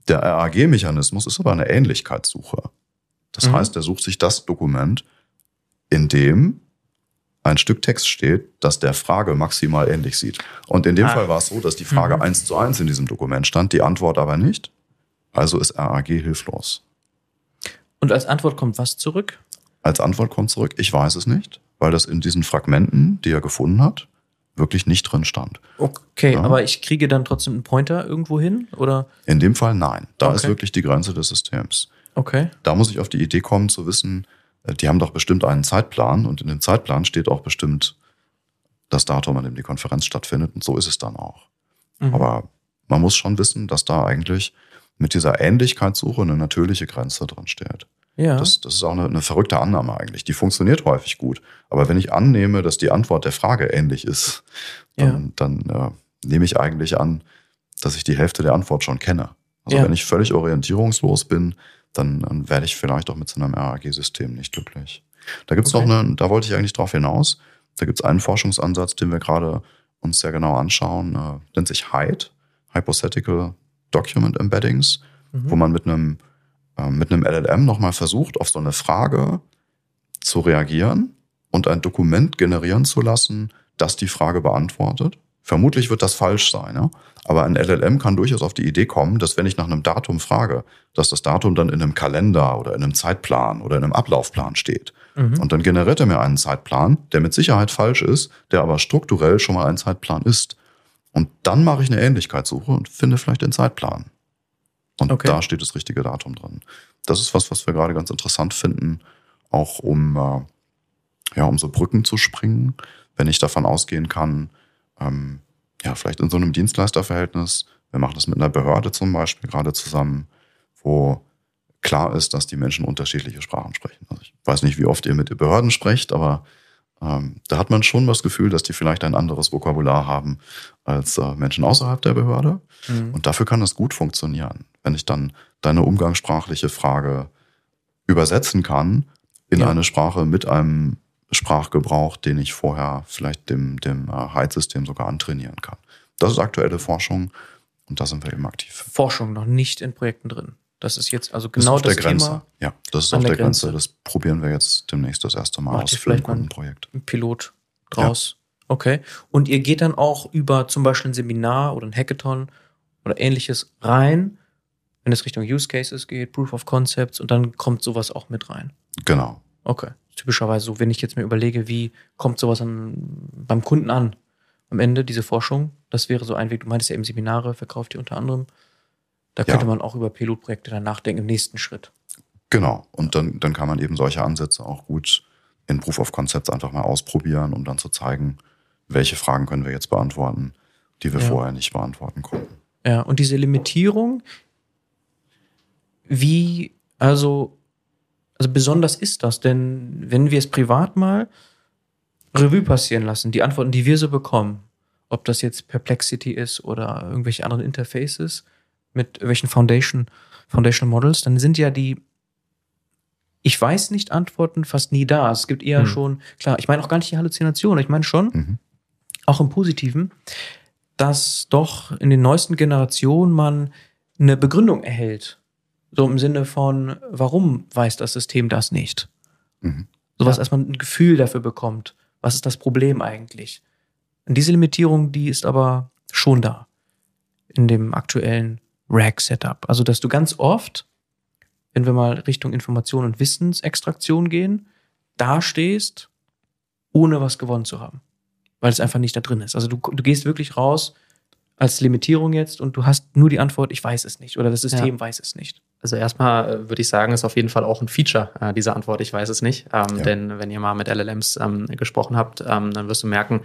Der RAG-Mechanismus ist aber eine Ähnlichkeitssuche. Das Mhm. heißt, er sucht sich das Dokument, in dem ein Stück Text steht, das der Frage maximal ähnlich sieht. Und in dem Ah. Fall war es so, dass die Frage Mhm. eins zu eins in diesem Dokument stand, die Antwort aber nicht. Also ist RAG hilflos. Und als Antwort kommt was zurück? Als Antwort kommt zurück, ich weiß es nicht, weil das in diesen Fragmenten, die er gefunden hat, wirklich nicht drin stand. Okay, Ja. aber ich kriege dann trotzdem einen Pointer irgendwo hin? Oder? In dem Fall nein. Da Okay. ist wirklich die Grenze des Systems. Okay. Da muss ich auf die Idee kommen zu wissen, die haben doch bestimmt einen Zeitplan und in dem Zeitplan steht auch bestimmt das Datum, an dem die Konferenz stattfindet und so ist es dann auch. Mhm. Aber man muss schon wissen, dass da eigentlich mit dieser Ähnlichkeitssuche eine natürliche Grenze drin steht. ja. Das, das ist auch eine, eine verrückte Annahme eigentlich. Die funktioniert häufig gut. Aber wenn ich annehme, dass die Antwort der Frage ähnlich ist, dann, dann äh, nehme ich eigentlich an, dass ich die Hälfte der Antwort schon kenne. Also Ja. wenn ich völlig orientierungslos bin, dann, dann werde ich vielleicht auch mit so einem RAG-System nicht glücklich. Da gibt's Okay. noch eine, da wollte ich eigentlich drauf hinaus. Da gibt's einen Forschungsansatz, den wir gerade uns sehr genau anschauen, äh, nennt sich HYDE, Hypothetical Document Embeddings, Mhm. wo man mit einem, äh, mit einem LLM nochmal versucht, auf so eine Frage zu reagieren und ein Dokument generieren zu lassen, das die Frage beantwortet. Vermutlich wird das falsch sein, ja? aber ein LLM kann durchaus auf die Idee kommen, dass wenn ich nach einem Datum frage, dass das Datum dann in einem Kalender oder in einem Zeitplan oder in einem Ablaufplan steht. Mhm. Und dann generiert er mir einen Zeitplan, der mit Sicherheit falsch ist, der aber strukturell schon mal ein Zeitplan ist. Und dann mache ich eine Ähnlichkeitssuche und finde vielleicht den Zeitplan. Und Okay. da steht das richtige Datum drin. Das ist was, was wir gerade ganz interessant finden, auch um, äh, ja, um so Brücken zu springen, wenn ich davon ausgehen kann, ähm, ja, vielleicht in so einem Dienstleisterverhältnis, wir machen das mit einer Behörde zum Beispiel gerade zusammen, wo klar ist, dass die Menschen unterschiedliche Sprachen sprechen. Also ich weiß nicht, wie oft ihr mit den Behörden sprecht, aber ähm, da hat man schon das Gefühl, dass die vielleicht ein anderes Vokabular haben als äh, Menschen außerhalb der Behörde. Mhm. Und dafür kann das gut funktionieren, wenn ich dann deine umgangssprachliche Frage übersetzen kann in Ja. eine Sprache mit einem Sprachgebrauch, den ich vorher vielleicht dem, dem äh, Heizsystem sogar antrainieren kann. Das ist aktuelle Forschung und da sind wir eben aktiv. Forschung noch nicht in Projekten drin. Das ist jetzt also Das ist genau auf der das Grenze. Thema Ja, das ist an auf der der Grenze. Grenze. Das probieren wir jetzt demnächst das erste Mal Macht aus ihr für ein Kundenprojekt. ein Pilot draus. Okay. Und ihr geht dann auch über zum Beispiel ein Seminar oder ein Hackathon oder ähnliches rein, wenn es Richtung Use Cases geht, Proof of Concepts und dann kommt sowas auch mit rein. Genau. Okay. Typischerweise so, wenn ich jetzt mir überlege, wie kommt sowas an, beim Kunden an? Am Ende diese Forschung, das wäre so ein Weg. Du meintest ja eben Seminare, verkauft ihr unter anderem. Da Ja. könnte man auch über Pilotprojekte dann nachdenken im nächsten Schritt. Genau. Und dann, dann kann man eben solche Ansätze auch gut in Proof of Concepts einfach mal ausprobieren, um dann zu zeigen, welche Fragen können wir jetzt beantworten, die wir Ja. vorher nicht beantworten konnten. Ja, und diese Limitierung, wie, also, also besonders ist das, denn wenn wir es privat mal Revue passieren lassen, die Antworten, die wir so bekommen, ob das jetzt Perplexity ist oder irgendwelche anderen Interfaces mit irgendwelchen Foundation, Foundational Models, dann sind ja die, ich weiß nicht, Antworten fast nie da. Es gibt eher Hm. schon, klar, ich meine auch gar nicht die Halluzination, ich meine schon, Mhm. auch im Positiven, dass doch in den neuesten Generationen man eine Begründung erhält. So im Sinne von, warum weiß das System das nicht? Mhm. Sowas, Ja. dass man ein Gefühl dafür bekommt. Was ist das Problem eigentlich? Und diese Limitierung, die ist aber schon da in dem aktuellen Rack-Setup. Also, dass du ganz oft, wenn wir mal Richtung Information und Wissensextraktion gehen, da stehst, ohne was gewonnen zu haben. Weil es einfach nicht da drin ist. Also, du, du gehst wirklich raus als Limitierung jetzt und du hast nur die Antwort, ich weiß es nicht oder das System Ja. weiß es nicht. Also erstmal äh, würde ich sagen, ist auf jeden Fall auch ein Feature, äh, diese Antwort, ich weiß es nicht. Ähm, Ja. Denn wenn ihr mal mit LLMs ähm, gesprochen habt, ähm, dann wirst du merken,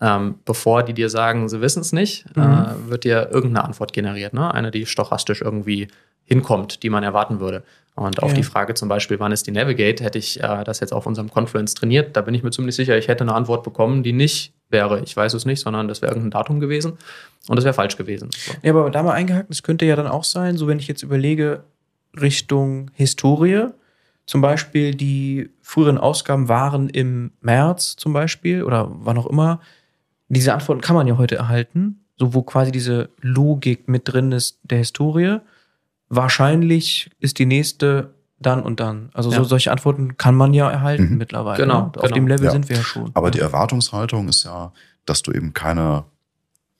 ähm, bevor die dir sagen, sie wissen es nicht, Mhm. äh, wird dir irgendeine Antwort generiert. Ne? Eine, die stochastisch irgendwie hinkommt, die man erwarten würde. Und auf Ja. die Frage zum Beispiel, wann ist die Navigate, hätte ich äh, das jetzt auf unserem Confluence trainiert, da bin ich mir ziemlich sicher, ich hätte eine Antwort bekommen, die nicht wäre, ich weiß es nicht, sondern das wäre irgendein Datum gewesen und das wäre falsch gewesen. So. Ja, aber da mal eingehakt, es könnte ja dann auch sein, so wenn ich jetzt überlege, Richtung Historie, zum Beispiel die früheren Ausgaben waren im März zum Beispiel oder wann auch immer. Diese Antworten kann man ja heute erhalten, so wo quasi diese Logik mit drin ist der Historie. Wahrscheinlich ist die nächste dann und dann. Also so Ja. solche Antworten kann man ja erhalten Mhm. mittlerweile. Genau, ne? Auf genau. dem Level Ja. sind wir ja schon. Aber ja. die Erwartungshaltung ist ja, dass du eben keine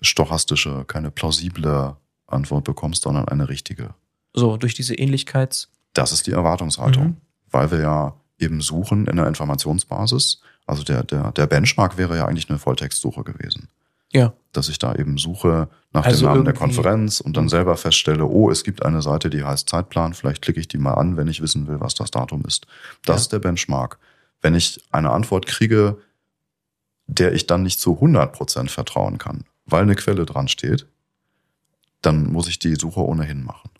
stochastische, keine plausible Antwort bekommst, sondern eine richtige. so durch diese Ähnlichkeits. Das ist die Erwartungshaltung, Mhm. weil wir ja eben suchen in der Informationsbasis. Also der, der, der Benchmark wäre ja eigentlich eine Volltextsuche gewesen. Ja. Dass ich da eben suche nach Also dem Namen der Konferenz und dann Mhm. selber feststelle, oh, es gibt eine Seite, die heißt Zeitplan, vielleicht klicke ich die mal an, wenn ich wissen will, was das Datum ist. Das Ja. ist der Benchmark. Wenn ich eine Antwort kriege, der ich dann nicht zu 100% vertrauen kann, weil eine Quelle dran steht, dann muss ich die Suche ohnehin machen.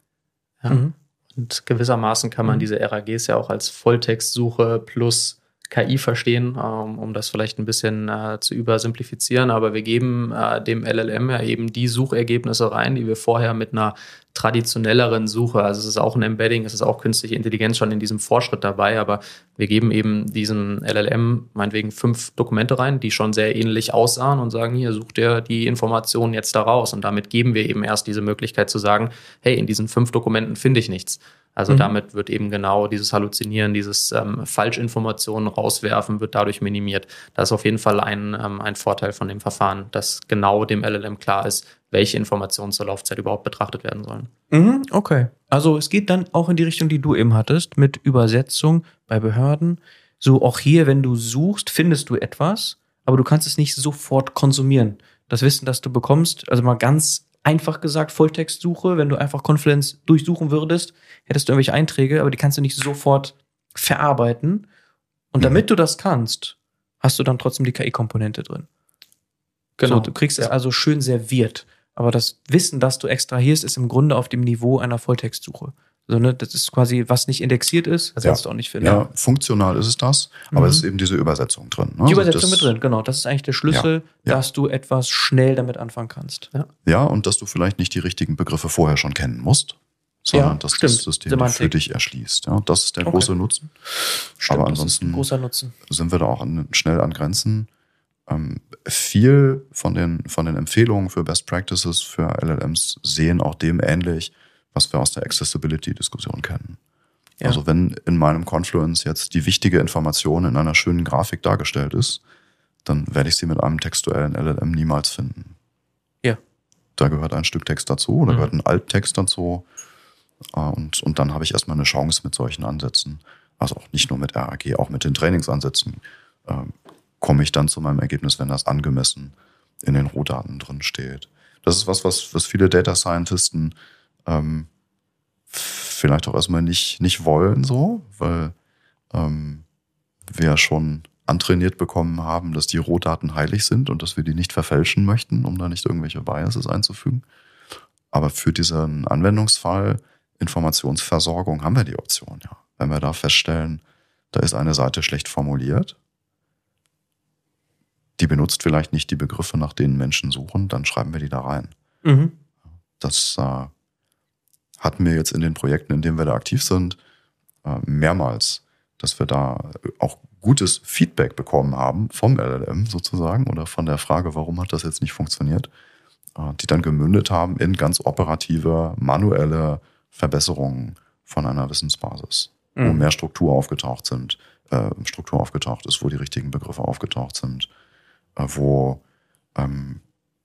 Ja. Mhm. Und gewissermaßen kann man Mhm. diese RAGs ja auch als Volltextsuche plus KI verstehen, ähm, um das vielleicht ein bisschen äh, zu übersimplifizieren. Aber wir geben äh, dem LLM ja eben die Suchergebnisse rein, die wir vorher mit einer traditionelleren Suche, also es ist auch ein Embedding, es ist auch künstliche Intelligenz schon in diesem Vorschritt dabei, aber wir geben eben diesem LLM meinetwegen fünf Dokumente rein, die schon sehr ähnlich aussahen und sagen, hier sucht er die Informationen jetzt daraus. Und damit geben wir eben erst diese Möglichkeit zu sagen, hey, in diesen fünf Dokumenten finde ich nichts. Also Mhm. damit wird eben genau dieses Halluzinieren, dieses ähm, Falschinformationen rauswerfen, wird dadurch minimiert. Das ist auf jeden Fall ein, ähm, ein Vorteil von dem Verfahren, dass genau dem LLM klar ist, welche Informationen zur Laufzeit überhaupt betrachtet werden sollen. Mhm, okay. Also es geht dann auch in die Richtung, die du eben hattest, mit Übersetzung bei Behörden. So auch hier, wenn du suchst, findest du etwas, aber du kannst es nicht sofort konsumieren. Das Wissen, das du bekommst, also mal ganz einfach gesagt, Volltextsuche, wenn du einfach Confluence durchsuchen würdest, hättest du irgendwelche Einträge, aber die kannst du nicht sofort verarbeiten. Und Mhm. damit du das kannst, hast du dann trotzdem die KI-Komponente drin. So, du kriegst es Ja. also schön serviert. Aber das Wissen, das du extrahierst, ist im Grunde auf dem Niveau einer Volltextsuche. So, ne, das ist quasi, was nicht indexiert ist, das Ja. kannst du auch nicht finden. Ja, funktional ist es das, aber Mhm. es ist eben diese Übersetzung drin. Ne? Die Also Übersetzung das- mit drin, genau. Das ist eigentlich der Schlüssel, Ja. dass du etwas schnell damit anfangen kannst. Ja, und dass du vielleicht nicht die richtigen Begriffe vorher schon kennen musst, sondern Ja, dass stimmt. das System Semantik. für dich erschließt. Ja, das ist der Okay. große Nutzen. Stimmt, Aber das ist ansonsten- ein großer Nutzen. Sind wir da auch an, schnell an Grenzen. Ähm, viel von den, von den Empfehlungen für Best Practices für LLMs sehen auch dem ähnlich, was wir aus der Accessibility-Diskussion kennen. Ja. Also wenn in meinem Confluence jetzt die wichtige Information in einer schönen Grafik dargestellt ist, dann werde ich sie mit einem textuellen LLM niemals finden. Ja. Da gehört ein Stück Text dazu, da Mhm. gehört ein Alttext dazu. Äh, Und, und dann habe ich erstmal eine Chance mit solchen Ansätzen. Also auch nicht nur mit RAG, auch mit den Trainingsansätzen ähm, komme ich dann zu meinem Ergebnis, wenn das angemessen in den Rohdaten drin steht. Das ist was, was, was viele Data Scientisten ähm, vielleicht auch erstmal nicht, nicht wollen, so, weil ähm, wir ja schon antrainiert bekommen haben, dass die Rohdaten heilig sind und dass wir die nicht verfälschen möchten, um da nicht irgendwelche Biases einzufügen. Aber für diesen Anwendungsfall Informationsversorgung haben wir die Option, ja. Wenn wir da feststellen, da ist eine Seite schlecht formuliert, die benutzt vielleicht nicht die Begriffe, nach denen Menschen suchen, dann schreiben wir die da rein. Mhm. Das äh, hatten wir jetzt in den Projekten, in denen wir da aktiv sind, äh, mehrmals, dass wir da auch gutes Feedback bekommen haben vom LLM sozusagen oder von der Frage, warum hat das jetzt nicht funktioniert, äh, die dann gemündet haben in ganz operative, manuelle Verbesserungen von einer Wissensbasis, wo Mhm. mehr Struktur aufgetaucht sind, äh, Struktur aufgetaucht ist, wo die richtigen Begriffe aufgetaucht sind, äh, wo ähm,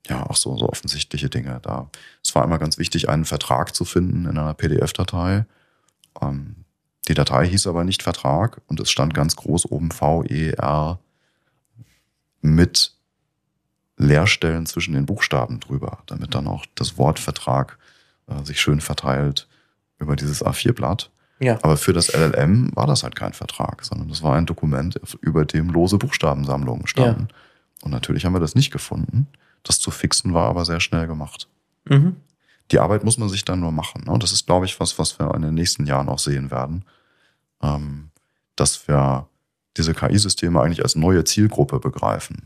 ja auch so, so offensichtliche Dinge da. Es war einmal ganz wichtig, einen Vertrag zu finden in einer PDF-Datei. Ähm, die Datei hieß aber nicht Vertrag und es stand ganz groß oben VER mit Leerstellen zwischen den Buchstaben drüber, damit dann auch das Wortvertrag äh, sich schön verteilt über dieses A4-Blatt. Ja. Aber für das LLM war das halt kein Vertrag, sondern das war ein Dokument, über dem lose Buchstabensammlungen standen. Ja. Und natürlich haben wir das nicht gefunden. Das zu fixen war aber sehr schnell gemacht. Mhm. Die Arbeit muss man sich dann nur machen. Ne? Und das ist, glaube ich, was, was wir in den nächsten Jahren auch sehen werden. Ähm, dass wir diese KI-Systeme eigentlich als neue Zielgruppe begreifen,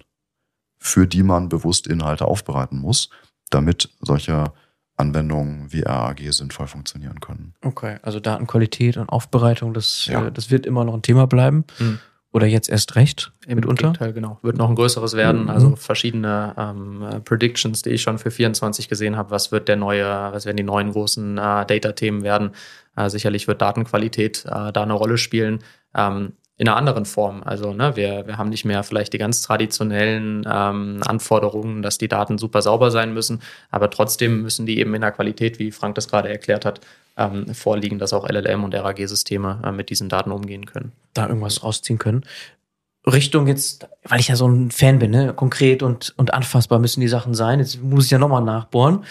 für die man bewusst Inhalte aufbereiten muss, damit solche Anwendungen wie RAG sinnvoll funktionieren können. Okay, also Datenqualität und Aufbereitung, das, ja. äh, das wird immer noch ein Thema bleiben. Mhm. Oder jetzt erst recht Im mitunter? Gegenteil, genau. Wird noch ein größeres werden. Mhm. Also verschiedene ähm, Predictions, die ich schon für 24 gesehen habe. Was wird der neue, was werden die neuen großen äh, Data-Themen werden? Äh, sicherlich wird Datenqualität äh, da eine Rolle spielen. Ähm, in einer anderen Form. Also ne, wir, wir haben nicht mehr vielleicht die ganz traditionellen ähm, Anforderungen, dass die Daten super sauber sein müssen, aber trotzdem müssen die eben in der Qualität, wie Frank das gerade erklärt hat, ähm, vorliegen, dass auch LLM und RAG-Systeme äh, mit diesen Daten umgehen können. Da irgendwas rausziehen können. Richtung jetzt, weil ich ja so ein Fan bin, ne? konkret und, und anfassbar müssen die Sachen sein. Jetzt muss ich ja nochmal nachbohren.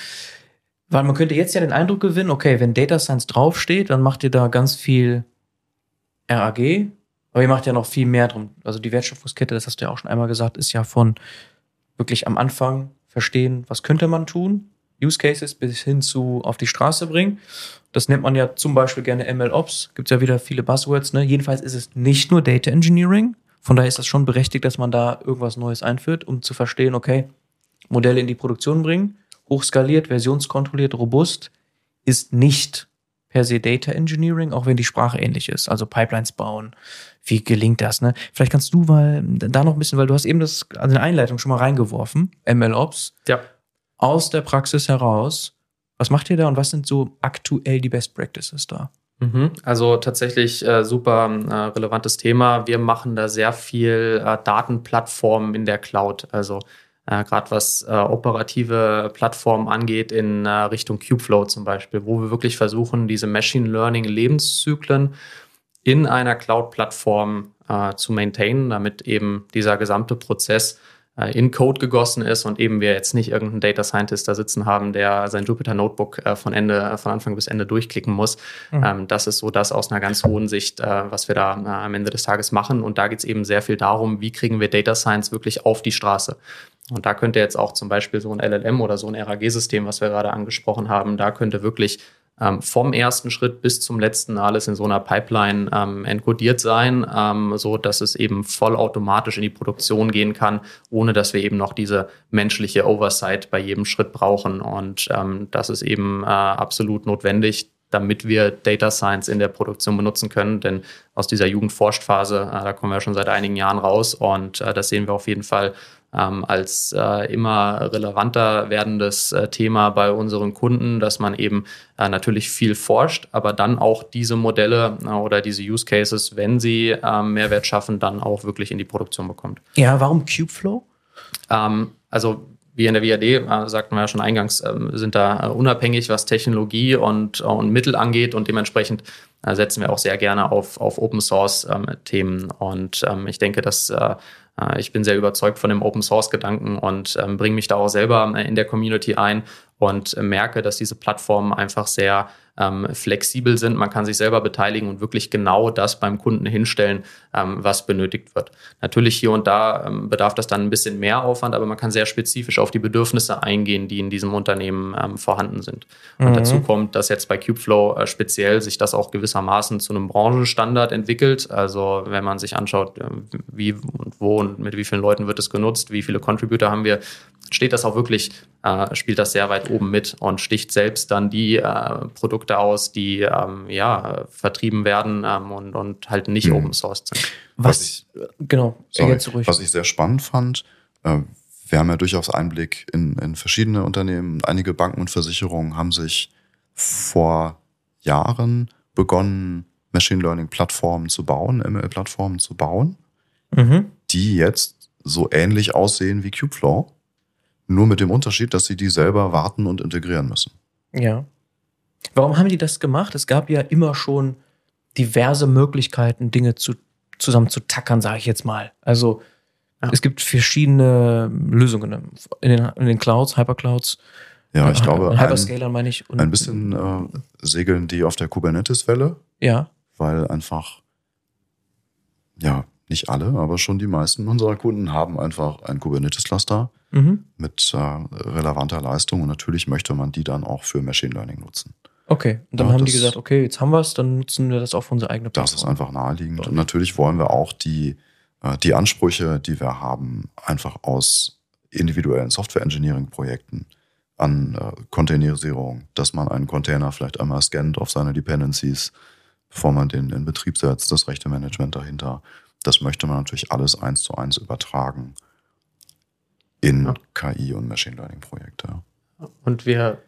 Weil man könnte jetzt ja den Eindruck gewinnen, okay, wenn Data Science draufsteht, dann macht ihr da ganz viel RAG, aber ihr macht ja noch viel mehr drum. Also die Wertschöpfungskette, das hast du ja auch schon einmal gesagt, ist ja von wirklich am Anfang verstehen, was könnte man tun, Use Cases bis hin zu auf die Straße bringen. Das nennt man ja zum Beispiel gerne MLOps. Gibt es ja wieder viele Buzzwords. Ne? Jedenfalls ist es nicht nur Data Engineering. Von daher ist das schon berechtigt, dass man da irgendwas Neues einführt, um zu verstehen, okay, Modelle in die Produktion bringen, hochskaliert, versionskontrolliert, robust, ist nicht per se Data Engineering, auch wenn die Sprache ähnlich ist. Also Pipelines bauen. Wie gelingt das? Ne? Vielleicht kannst du mal da noch ein bisschen, weil du hast eben das an also der Einleitung schon mal reingeworfen, MLOps. Ja. Aus der Praxis heraus. Was macht ihr da und was sind so aktuell die Best Practices da? Mhm. Also tatsächlich äh, super äh, relevantes Thema. Wir machen da sehr viel äh, Datenplattformen in der Cloud. Also äh, gerade was äh, operative Plattformen angeht in äh, Richtung Kubeflow zum Beispiel, wo wir wirklich versuchen, diese Machine Learning Lebenszyklen in einer Cloud-Plattform zu maintainen, damit eben dieser gesamte Prozess in Code gegossen ist und eben wir jetzt nicht irgendeinen Data Scientist da sitzen haben, der sein Jupyter Notebook äh, von Ende, von Anfang bis Ende durchklicken muss. Mhm. Ähm, das ist so das aus einer ganz hohen Sicht, äh, was wir da am Ende des Tages machen. Und da geht es eben sehr viel darum, wie kriegen wir Data Science wirklich auf die Straße. Und da könnte jetzt auch zum Beispiel so ein LLM oder so ein RAG-System, was wir gerade angesprochen haben, da könnte wirklich ähm, vom ersten Schritt bis zum letzten alles in so einer Pipeline ähm, encodiert sein, ähm, so dass es eben vollautomatisch in die Produktion gehen kann, ohne dass wir eben noch diese menschliche Oversight bei jedem Schritt brauchen. Und ähm, das ist eben äh, absolut notwendig, damit wir Data Science in der Produktion benutzen können. Denn aus dieser Jugendforschphase, äh, da kommen wir schon seit einigen Jahren raus und äh, das sehen wir auf jeden Fall ähm, als äh, immer relevanter werdendes äh, Thema bei unseren Kunden, dass man eben äh, natürlich viel forscht, aber dann auch diese Modelle äh, oder diese Use Cases, wenn sie ähm, Mehrwert schaffen, dann auch wirklich in die Produktion bekommt. Ja, warum Kubeflow? Ähm, also wir in der WAD, äh, sagten wir ja schon eingangs, ähm, sind da äh, unabhängig, was Technologie und, äh, und Mittel angeht und dementsprechend äh, setzen wir auch sehr gerne auf, auf Open Source ähm, Themen. Und ähm, ich denke, dass äh, ich bin sehr überzeugt von dem Open Source Gedanken und ähm, bringe mich da auch selber in der Community ein und merke, dass diese Plattformen einfach sehr ähm, flexibel sind. Man kann sich selber beteiligen und wirklich genau das beim Kunden hinstellen, ähm, was benötigt wird. Natürlich hier und da ähm, bedarf das dann ein bisschen mehr Aufwand, aber man kann sehr spezifisch auf die Bedürfnisse eingehen, die in diesem Unternehmen ähm, vorhanden sind. Und mhm. dazu kommt, dass jetzt bei Kubeflow äh, speziell sich das auch gewissermaßen zu einem Branchenstandard entwickelt. Also wenn man sich anschaut, äh, wie und wo und mit wie vielen Leuten wird es genutzt, wie viele Contributor haben wir, steht das auch wirklich, äh, spielt das sehr weit oben mit und sticht selbst dann die äh, Produkte aus, die ähm, ja vertrieben werden ähm, und, und halt nicht mhm. Open Source sind. Was, was ich, genau, sorry, was ich sehr spannend fand, äh, wir haben ja durchaus Einblick in, in verschiedene Unternehmen. Einige Banken und Versicherungen haben sich vor Jahren begonnen, Machine Learning Plattformen zu bauen, ML-Plattformen zu bauen, mhm. die jetzt so ähnlich aussehen wie Kubeflow nur mit dem Unterschied, dass sie die selber warten und integrieren müssen. Ja. Warum haben die das gemacht? Es gab ja immer schon diverse Möglichkeiten, Dinge zu, zusammen zu tackern, sage ich jetzt mal. Also Ja. Es gibt verschiedene Lösungen in den, in den Clouds, Hyperclouds. Ja, ich glaube, Hyperscalern meine ich. ein bisschen äh, segeln die auf der Kubernetes-Welle. Ja. Weil einfach, ja, nicht alle, aber schon die meisten unserer Kunden haben einfach ein Kubernetes-Cluster mhm. mit äh, relevanter Leistung und natürlich möchte man die dann auch für Machine Learning nutzen. Okay, und dann ja, haben die gesagt, okay, jetzt haben wir es, dann nutzen wir das auch für unsere eigene Plattform. Das ist einfach naheliegend. Und natürlich wollen wir auch die, äh, die Ansprüche, die wir haben, einfach aus individuellen Software-Engineering-Projekten an äh, Containerisierung, dass man einen Container vielleicht einmal scannt auf seine Dependencies, bevor man den in Betrieb setzt, das rechte Management dahinter. Das möchte man natürlich alles eins zu eins übertragen in ja. KI und Machine Learning Projekte. Und wir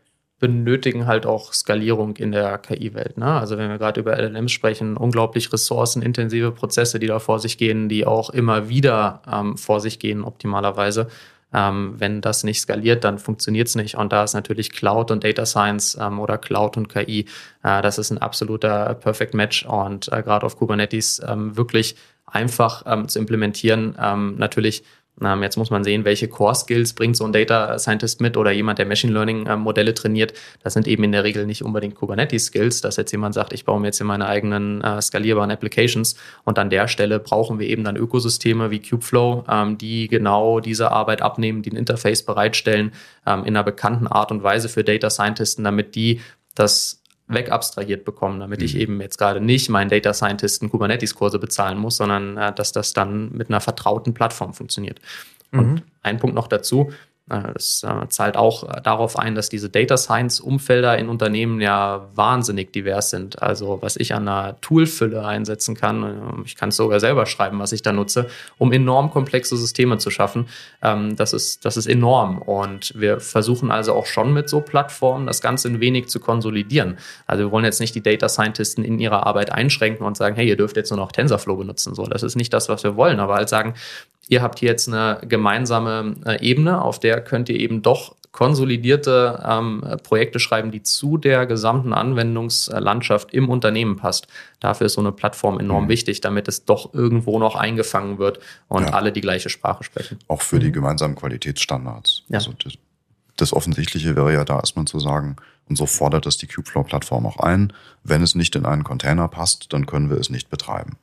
benötigen halt auch Skalierung in der KI-Welt. Ne? Also wenn wir gerade über LLMs sprechen, unglaublich ressourcenintensive Prozesse, die da vor sich gehen, die auch immer wieder ähm, vor sich gehen, optimalerweise. Ähm, wenn das nicht skaliert, dann funktioniert es nicht. Und da ist natürlich Cloud und Data Science ähm, oder Cloud und KI, äh, das ist ein absoluter Perfect Match und äh, gerade auf Kubernetes ähm, wirklich einfach ähm, zu implementieren. Ähm, natürlich jetzt muss man sehen, welche Core-Skills bringt so ein Data Scientist mit oder jemand, der Machine Learning-Modelle ähm, trainiert. Das sind eben in der Regel nicht unbedingt Kubernetes-Skills, dass jetzt jemand sagt, ich baue mir jetzt in meine eigenen äh, skalierbaren Applications. Und an der Stelle brauchen wir eben dann Ökosysteme wie Kubeflow, ähm, die genau diese Arbeit abnehmen, die ein Interface bereitstellen ähm, in einer bekannten Art und Weise für Data Scientisten, damit die das wegabstrahiert bekommen, damit mhm. ich eben jetzt gerade nicht meinen Data Scientisten Kubernetes-Kurse bezahlen muss, sondern äh, dass das dann mit einer vertrauten Plattform funktioniert. Mhm. Und ein Punkt noch dazu, das äh, zahlt auch äh, darauf ein, dass diese Data Science-Umfelder in Unternehmen ja wahnsinnig divers sind. Also was ich an einer Toolfülle einsetzen kann, äh, ich kann es sogar selber schreiben, was ich da nutze, um enorm komplexe Systeme zu schaffen, ähm, das, ist, das ist enorm. Und wir versuchen also auch schon mit so Plattformen das Ganze ein wenig zu konsolidieren. Also wir wollen jetzt nicht die Data Scientisten in ihrer Arbeit einschränken und sagen, hey, ihr dürft jetzt nur noch TensorFlow benutzen. So, das ist nicht das, was wir wollen, aber halt sagen, Ihr habt hier jetzt eine gemeinsame äh, Ebene, auf der könnt ihr eben doch konsolidierte ähm, Projekte schreiben, die zu der gesamten Anwendungslandschaft im Unternehmen passt. Dafür ist so eine Plattform enorm mhm. wichtig, damit es doch irgendwo noch eingefangen wird und ja. alle die gleiche Sprache sprechen. Auch für mhm. die gemeinsamen Qualitätsstandards. Ja. Also das, das Offensichtliche wäre ja da erstmal zu sagen, und so fordert das die Kubeflow-Plattform auch ein, wenn es nicht in einen Container passt, dann können wir es nicht betreiben.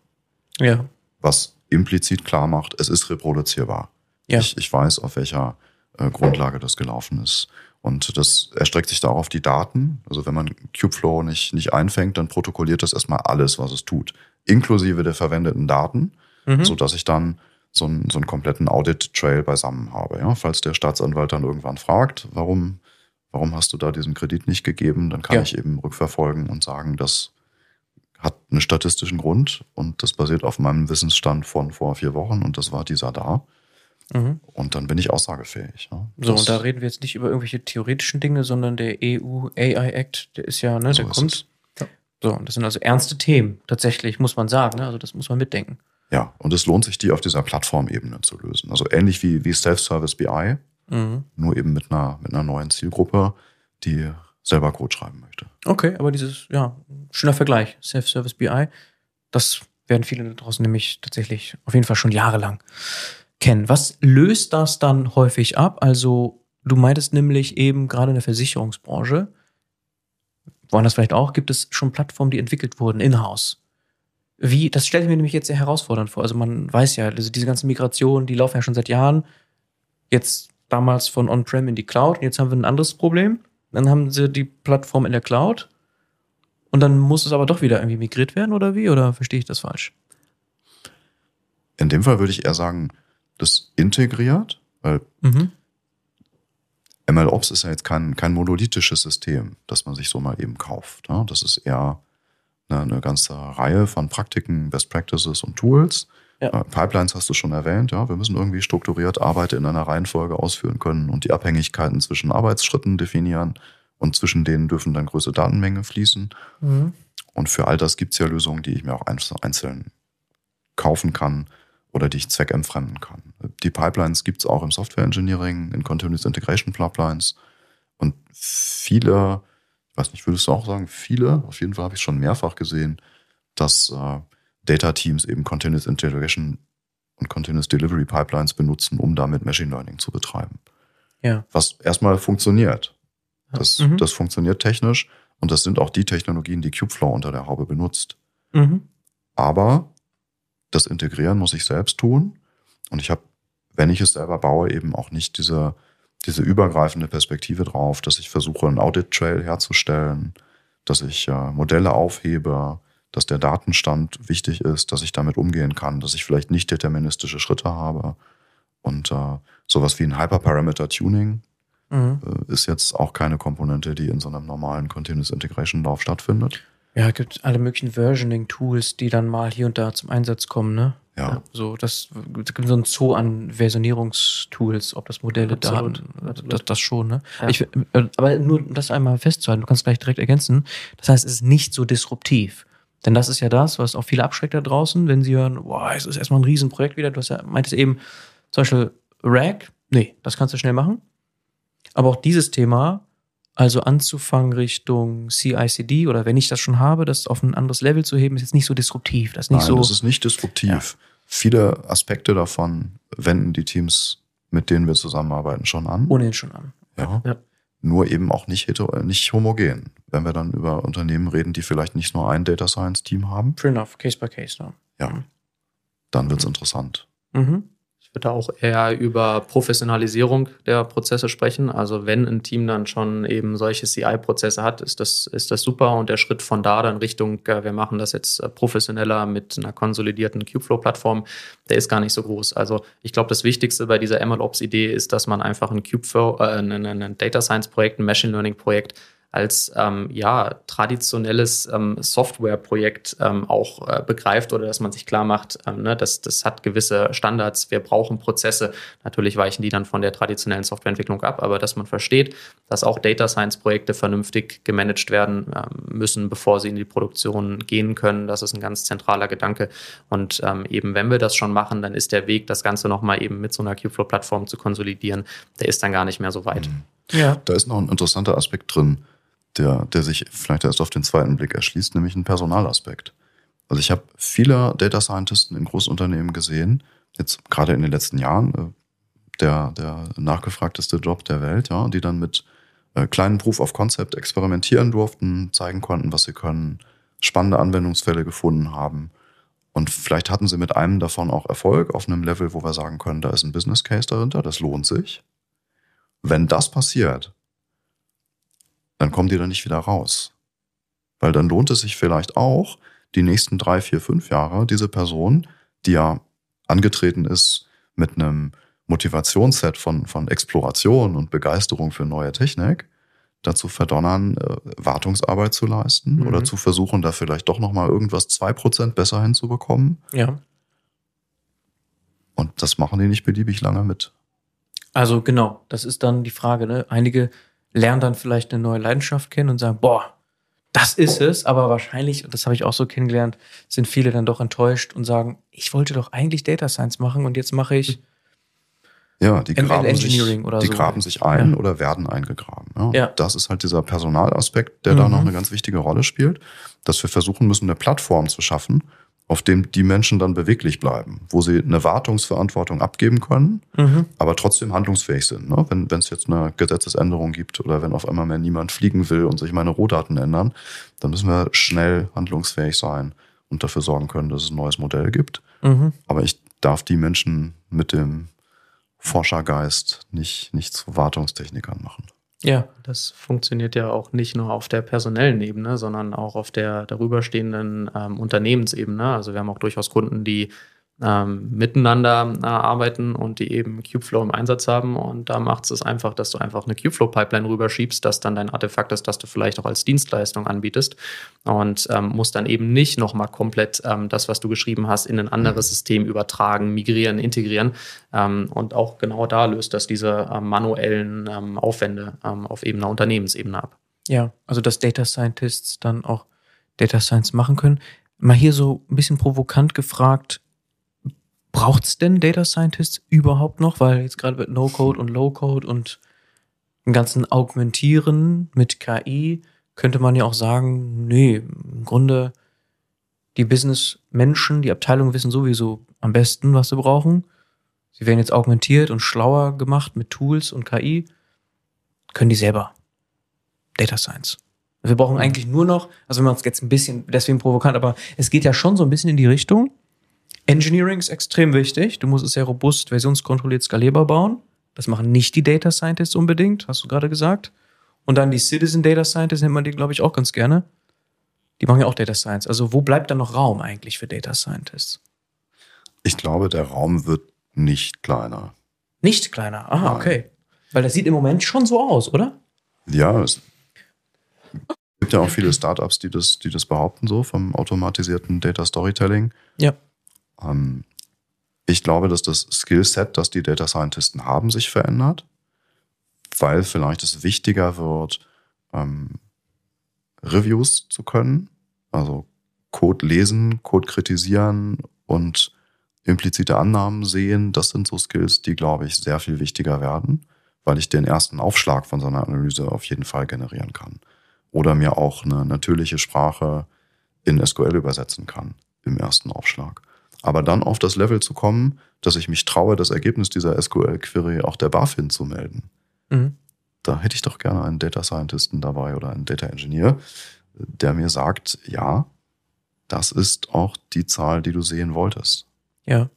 Ja. Was implizit klar macht, es ist reproduzierbar. Ja. Ich, ich weiß, auf welcher äh, Grundlage das gelaufen ist. Und das erstreckt sich darauf die Daten. Also wenn man Kubeflow nicht, nicht einfängt, dann protokolliert das erstmal alles, was es tut, inklusive der verwendeten Daten, mhm. so dass ich dann so einen, so einen kompletten Audit-Trail beisammen habe. Ja? Falls der Staatsanwalt dann irgendwann fragt, warum, warum hast du da diesen Kredit nicht gegeben, dann kann ja. ich eben rückverfolgen und sagen, dass hat einen statistischen Grund und das basiert auf meinem Wissensstand von vor vier Wochen und das war dieser da. Mhm. Und dann bin ich aussagefähig. Ja. So, und da reden wir jetzt nicht über irgendwelche theoretischen Dinge, sondern der EU AI Act, der ist ja, ne, so der kommt. Ja. So, und das sind also ernste Themen, tatsächlich, muss man sagen. Ne? Also das muss man mitdenken. Ja, und es lohnt sich, die auf dieser Plattformebene zu lösen. Also ähnlich wie, wie Self-Service BI, mhm. nur eben mit einer, mit einer neuen Zielgruppe, die selber Code schreiben möchte. Okay, aber dieses, ja, schöner Vergleich, Self-Service BI, das werden viele da draußen nämlich tatsächlich auf jeden Fall schon jahrelang kennen. Was löst das dann häufig ab? Also, du meintest nämlich eben gerade in der Versicherungsbranche, woanders vielleicht auch, gibt es schon Plattformen, die entwickelt wurden in-house. Wie, das stelle ich mir nämlich jetzt sehr herausfordernd vor. Also man weiß ja, also diese ganzen Migrationen, die laufen ja schon seit Jahren. Jetzt damals von On-Prem in die Cloud. Und jetzt haben wir ein anderes Problem. Dann haben sie die Plattform in der Cloud und dann muss es aber doch wieder irgendwie migriert werden oder wie? Oder verstehe ich das falsch? In dem Fall würde ich eher sagen, das integriert, weil mhm. MLOps ist ja jetzt kein, kein monolithisches System, das man sich so mal eben kauft. Ne? Das ist eher eine, eine ganze Reihe von Praktiken, Best Practices und Tools, ja. Äh, Pipelines hast du schon erwähnt, ja. Wir müssen irgendwie strukturiert Arbeit in einer Reihenfolge ausführen können und die Abhängigkeiten zwischen Arbeitsschritten definieren und zwischen denen dürfen dann größere Datenmengen fließen. Mhm. Und für all das gibt es ja Lösungen, die ich mir auch einzeln kaufen kann oder die ich zweckentfremden kann. Die Pipelines gibt es auch im Software Engineering, in Continuous Integration Pipelines und viele, ich weiß nicht, würdest du auch sagen, viele, auf jeden Fall habe ich schon mehrfach gesehen, dass äh, Data Teams eben Continuous Integration und Continuous Delivery Pipelines benutzen, um damit Machine Learning zu betreiben. Ja. Was erstmal funktioniert. Das, Mhm. das funktioniert technisch und das sind auch die Technologien, die Kubeflow unter der Haube benutzt. Mhm. Aber das Integrieren muss ich selbst tun. Und ich habe, wenn ich es selber baue, eben auch nicht diese, diese übergreifende Perspektive drauf, dass ich versuche, einen Audit-Trail herzustellen, dass ich äh, Modelle aufhebe, dass der Datenstand wichtig ist, dass ich damit umgehen kann, dass ich vielleicht nicht deterministische Schritte habe. Und äh, sowas wie ein Hyperparameter-Tuning Mhm. äh, ist jetzt auch keine Komponente, die in so einem normalen Continuous Integration Lauf stattfindet. Ja, es gibt alle möglichen Versioning-Tools, die dann mal hier und da zum Einsatz kommen, ne? Ja. So, das es gibt so ein Zoo an Versionierungstools, ob das Modelle, Absolut, Daten, absolut. Das, das schon, ne? Ja. Ich, äh, aber nur um das einmal festzuhalten, du kannst gleich direkt ergänzen. Das heißt, es ist nicht so disruptiv. Denn das ist ja das, was auch viele abschreckt da draußen, wenn sie hören, boah, es ist erstmal ein Riesenprojekt wieder. Du hast ja, meintest eben, zum Beispiel Rack, nee, das kannst du schnell machen. Aber auch dieses Thema, also anzufangen Richtung CICD oder wenn ich das schon habe, das auf ein anderes Level zu heben, ist jetzt nicht so disruptiv. Das ist nicht Nein, so. das ist nicht disruptiv. Viele Aspekte davon wenden die Teams, mit denen wir zusammenarbeiten, schon an. ohnehin schon an. ja. Ja. Nur eben auch nicht, heter nicht homogen. Wenn wir dann über Unternehmen reden, die vielleicht nicht nur ein Data Science Team haben, Fair enough, case by case. Ne? ja, dann wird's interessant. Mhm. Ich würde auch eher über Professionalisierung der Prozesse sprechen. Also wenn ein Team dann schon eben solche CI-Prozesse hat, ist das, ist das super. Und der Schritt von da dann Richtung, äh, wir machen das jetzt äh, professioneller mit einer konsolidierten Kubeflow-Plattform, der ist gar nicht so groß. Also ich glaube, das Wichtigste bei dieser MLOps-Idee ist, dass man einfach ein Kubeflow, äh, ein, Data Science-Projekt, ein Machine Learning-Projekt als ähm, ja, traditionelles ähm, Softwareprojekt ähm, auch äh, begreift oder dass man sich klar macht, ähm, ne, das, das hat gewisse Standards, wir brauchen Prozesse. Natürlich weichen die dann von der traditionellen Softwareentwicklung ab, aber dass man versteht, dass auch Data Science-Projekte vernünftig gemanagt werden ähm, müssen, bevor sie in die Produktion gehen können. Das ist ein ganz zentraler Gedanke. Und ähm, eben, wenn wir das schon machen, dann ist der Weg, das Ganze nochmal eben mit so einer Kubeflow-Plattform zu konsolidieren, der ist dann gar nicht mehr so weit. Ja. Da ist noch ein interessanter Aspekt drin, der, der sich vielleicht erst auf den zweiten Blick erschließt, nämlich ein Personalaspekt. Also ich habe viele Data Scientisten in Großunternehmen gesehen, jetzt gerade in den letzten Jahren, äh, der, der nachgefragteste Job der Welt, ja, die dann mit äh, kleinen Proof of Concept experimentieren durften, zeigen konnten, was sie können, spannende Anwendungsfälle gefunden haben. Und vielleicht hatten sie mit einem davon auch Erfolg auf einem Level, wo wir sagen können, da ist ein Business Case dahinter, das lohnt sich. Wenn das passiert, dann kommen die da nicht wieder raus. Weil dann lohnt es sich vielleicht auch, die nächsten drei, vier, fünf Jahre diese Person, die ja angetreten ist mit einem Motivationsset von, von Exploration und Begeisterung für neue Technik, dazu verdonnern, äh, Wartungsarbeit zu leisten Mhm. oder zu versuchen, da vielleicht doch nochmal irgendwas zwei Prozent besser hinzubekommen. Ja. Und das machen die nicht beliebig lange mit. Also genau, das ist dann die Frage. Ne? Einige lernen dann vielleicht eine neue Leidenschaft kennen und sagen, boah, das ist es, aber wahrscheinlich, und das habe ich auch so kennengelernt, sind viele dann doch enttäuscht und sagen, ich wollte doch eigentlich Data Science machen und jetzt mache ich, Ja, die ML graben, sich, Engineering oder die so. graben sich ein Ja. oder werden eingegraben. Ja. Ja. Das ist halt dieser Personalaspekt, der da Mhm. noch eine ganz wichtige Rolle spielt, dass wir versuchen müssen, eine Plattform zu schaffen, auf dem die Menschen dann beweglich bleiben, wo sie eine Wartungsverantwortung abgeben können, mhm. aber trotzdem handlungsfähig sind. Ne? Wenn es jetzt eine Gesetzesänderung gibt oder wenn auf einmal mehr niemand fliegen will und sich meine Rohdaten ändern, dann müssen wir schnell handlungsfähig sein und dafür sorgen können, dass es ein neues Modell gibt. Mhm. Aber ich darf die Menschen mit dem Forschergeist nicht, nicht zu Wartungstechnikern machen. Ja, Das funktioniert ja auch nicht nur auf der personellen Ebene, sondern auch auf der darüberstehenden ähm, Unternehmensebene. Also wir haben auch durchaus Kunden, die ähm, miteinander äh, arbeiten und die eben Kubeflow im Einsatz haben. Und da macht es einfach, dass du einfach eine Kubeflow-Pipeline rüberschiebst, das dann dein Artefakt ist, das du vielleicht auch als Dienstleistung anbietest. Und ähm, musst dann eben nicht nochmal komplett ähm, das, was du geschrieben hast, in ein anderes System übertragen, migrieren, integrieren. Ähm, und auch genau da löst das diese ähm, manuellen ähm, Aufwände ähm, auf eben einer Unternehmensebene ab. ja. Also dass Data Scientists dann auch Data Science machen können. Mal hier so ein bisschen provokant gefragt, braucht es denn Data Scientists überhaupt noch? Weil jetzt gerade mit No-Code und Low-Code und dem ganzen Augmentieren mit KI könnte man ja auch sagen, nee, im Grunde die Business-Menschen, die Abteilungen wissen sowieso am besten, was sie brauchen. Sie werden jetzt augmentiert und schlauer gemacht mit Tools und KI. Können die selber. Data Science. Wir brauchen Mhm. eigentlich nur noch, also wenn man es jetzt ein bisschen, deswegen provokant, aber es geht ja schon so ein bisschen in die Richtung. Engineering ist extrem wichtig. Du musst es sehr robust, versionskontrolliert, skalierbar bauen. Das machen nicht die Data Scientists unbedingt, hast du gerade gesagt. Und dann die Citizen Data Scientists nennt man die, glaube ich, auch ganz gerne. Die machen ja auch Data Science. Also wo bleibt dann noch Raum eigentlich für Data Scientists? Ich glaube, der Raum wird nicht kleiner. Nicht kleiner. Ah, okay. Weil das sieht im Moment schon so aus, oder? Ja, es gibt ja auch viele Startups, die das, die das behaupten, so vom automatisierten Data Storytelling. Ja. Ähm, ich glaube, dass das Skillset, das die Data Scientisten haben, sich verändert, weil vielleicht es wichtiger wird, ähm, Reviews zu können, also Code lesen, Code kritisieren und implizite Annahmen sehen. Das sind so Skills, die, glaube ich, sehr viel wichtiger werden, weil ich den ersten Aufschlag von so einer Analyse auf jeden Fall generieren kann. Oder mir auch eine natürliche Sprache in SQL übersetzen kann im ersten Aufschlag. Aber dann auf das Level zu kommen, dass ich mich traue, das Ergebnis dieser SQL-Query auch der BaFin zu melden. Mhm. Da hätte ich doch gerne einen Data Scientisten dabei oder einen Data Engineer, der mir sagt, ja, das ist auch die Zahl, die du sehen wolltest. Ja.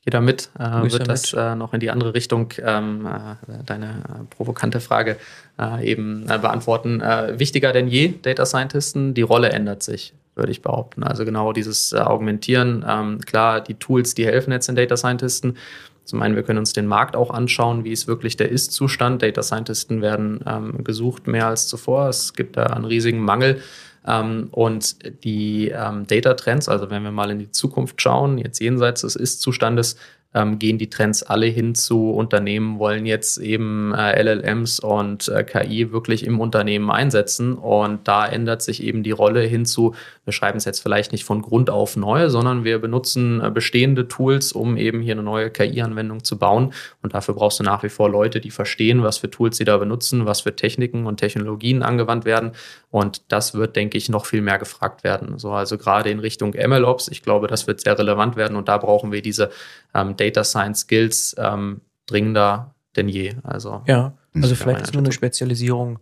Ich gehe da mit. Äh, wird da das äh, noch in die andere Richtung ähm, äh, deine äh, provokante Frage äh, eben äh, beantworten. Äh, wichtiger denn je, Data Scientisten, die Rolle ändert sich, würde ich behaupten. Also genau dieses äh, Augmentieren. Ähm, klar, die Tools, die helfen jetzt den Data Scientisten. Zum einen, wir können uns den Markt auch anschauen, wie ist wirklich der Ist-Zustand. Data Scientisten werden ähm, gesucht mehr als zuvor. Es gibt da einen riesigen Mangel. Ähm, und die ähm, Data Trends, also wenn wir mal in die Zukunft schauen, jetzt jenseits des Ist-Zustandes, ähm, gehen die Trends alle hin zu Unternehmen, wollen jetzt eben äh, LLMs und äh, KI wirklich im Unternehmen einsetzen. Und da ändert sich eben die Rolle hin zu, wir schreiben es jetzt vielleicht nicht von Grund auf neu, sondern wir benutzen äh, bestehende Tools, um eben hier eine neue KI-Anwendung zu bauen. Und dafür brauchst du nach wie vor Leute, die verstehen, was für Tools sie da benutzen, was für Techniken und Technologien angewandt werden. Und das wird, denke ich, noch viel mehr gefragt werden. So, also gerade in Richtung MLOps, ich glaube, das wird sehr relevant werden und da brauchen wir diese ähm, Data Science Skills ähm, dringender denn je. Also Ja. Also vielleicht ist nur eine. Spezialisierung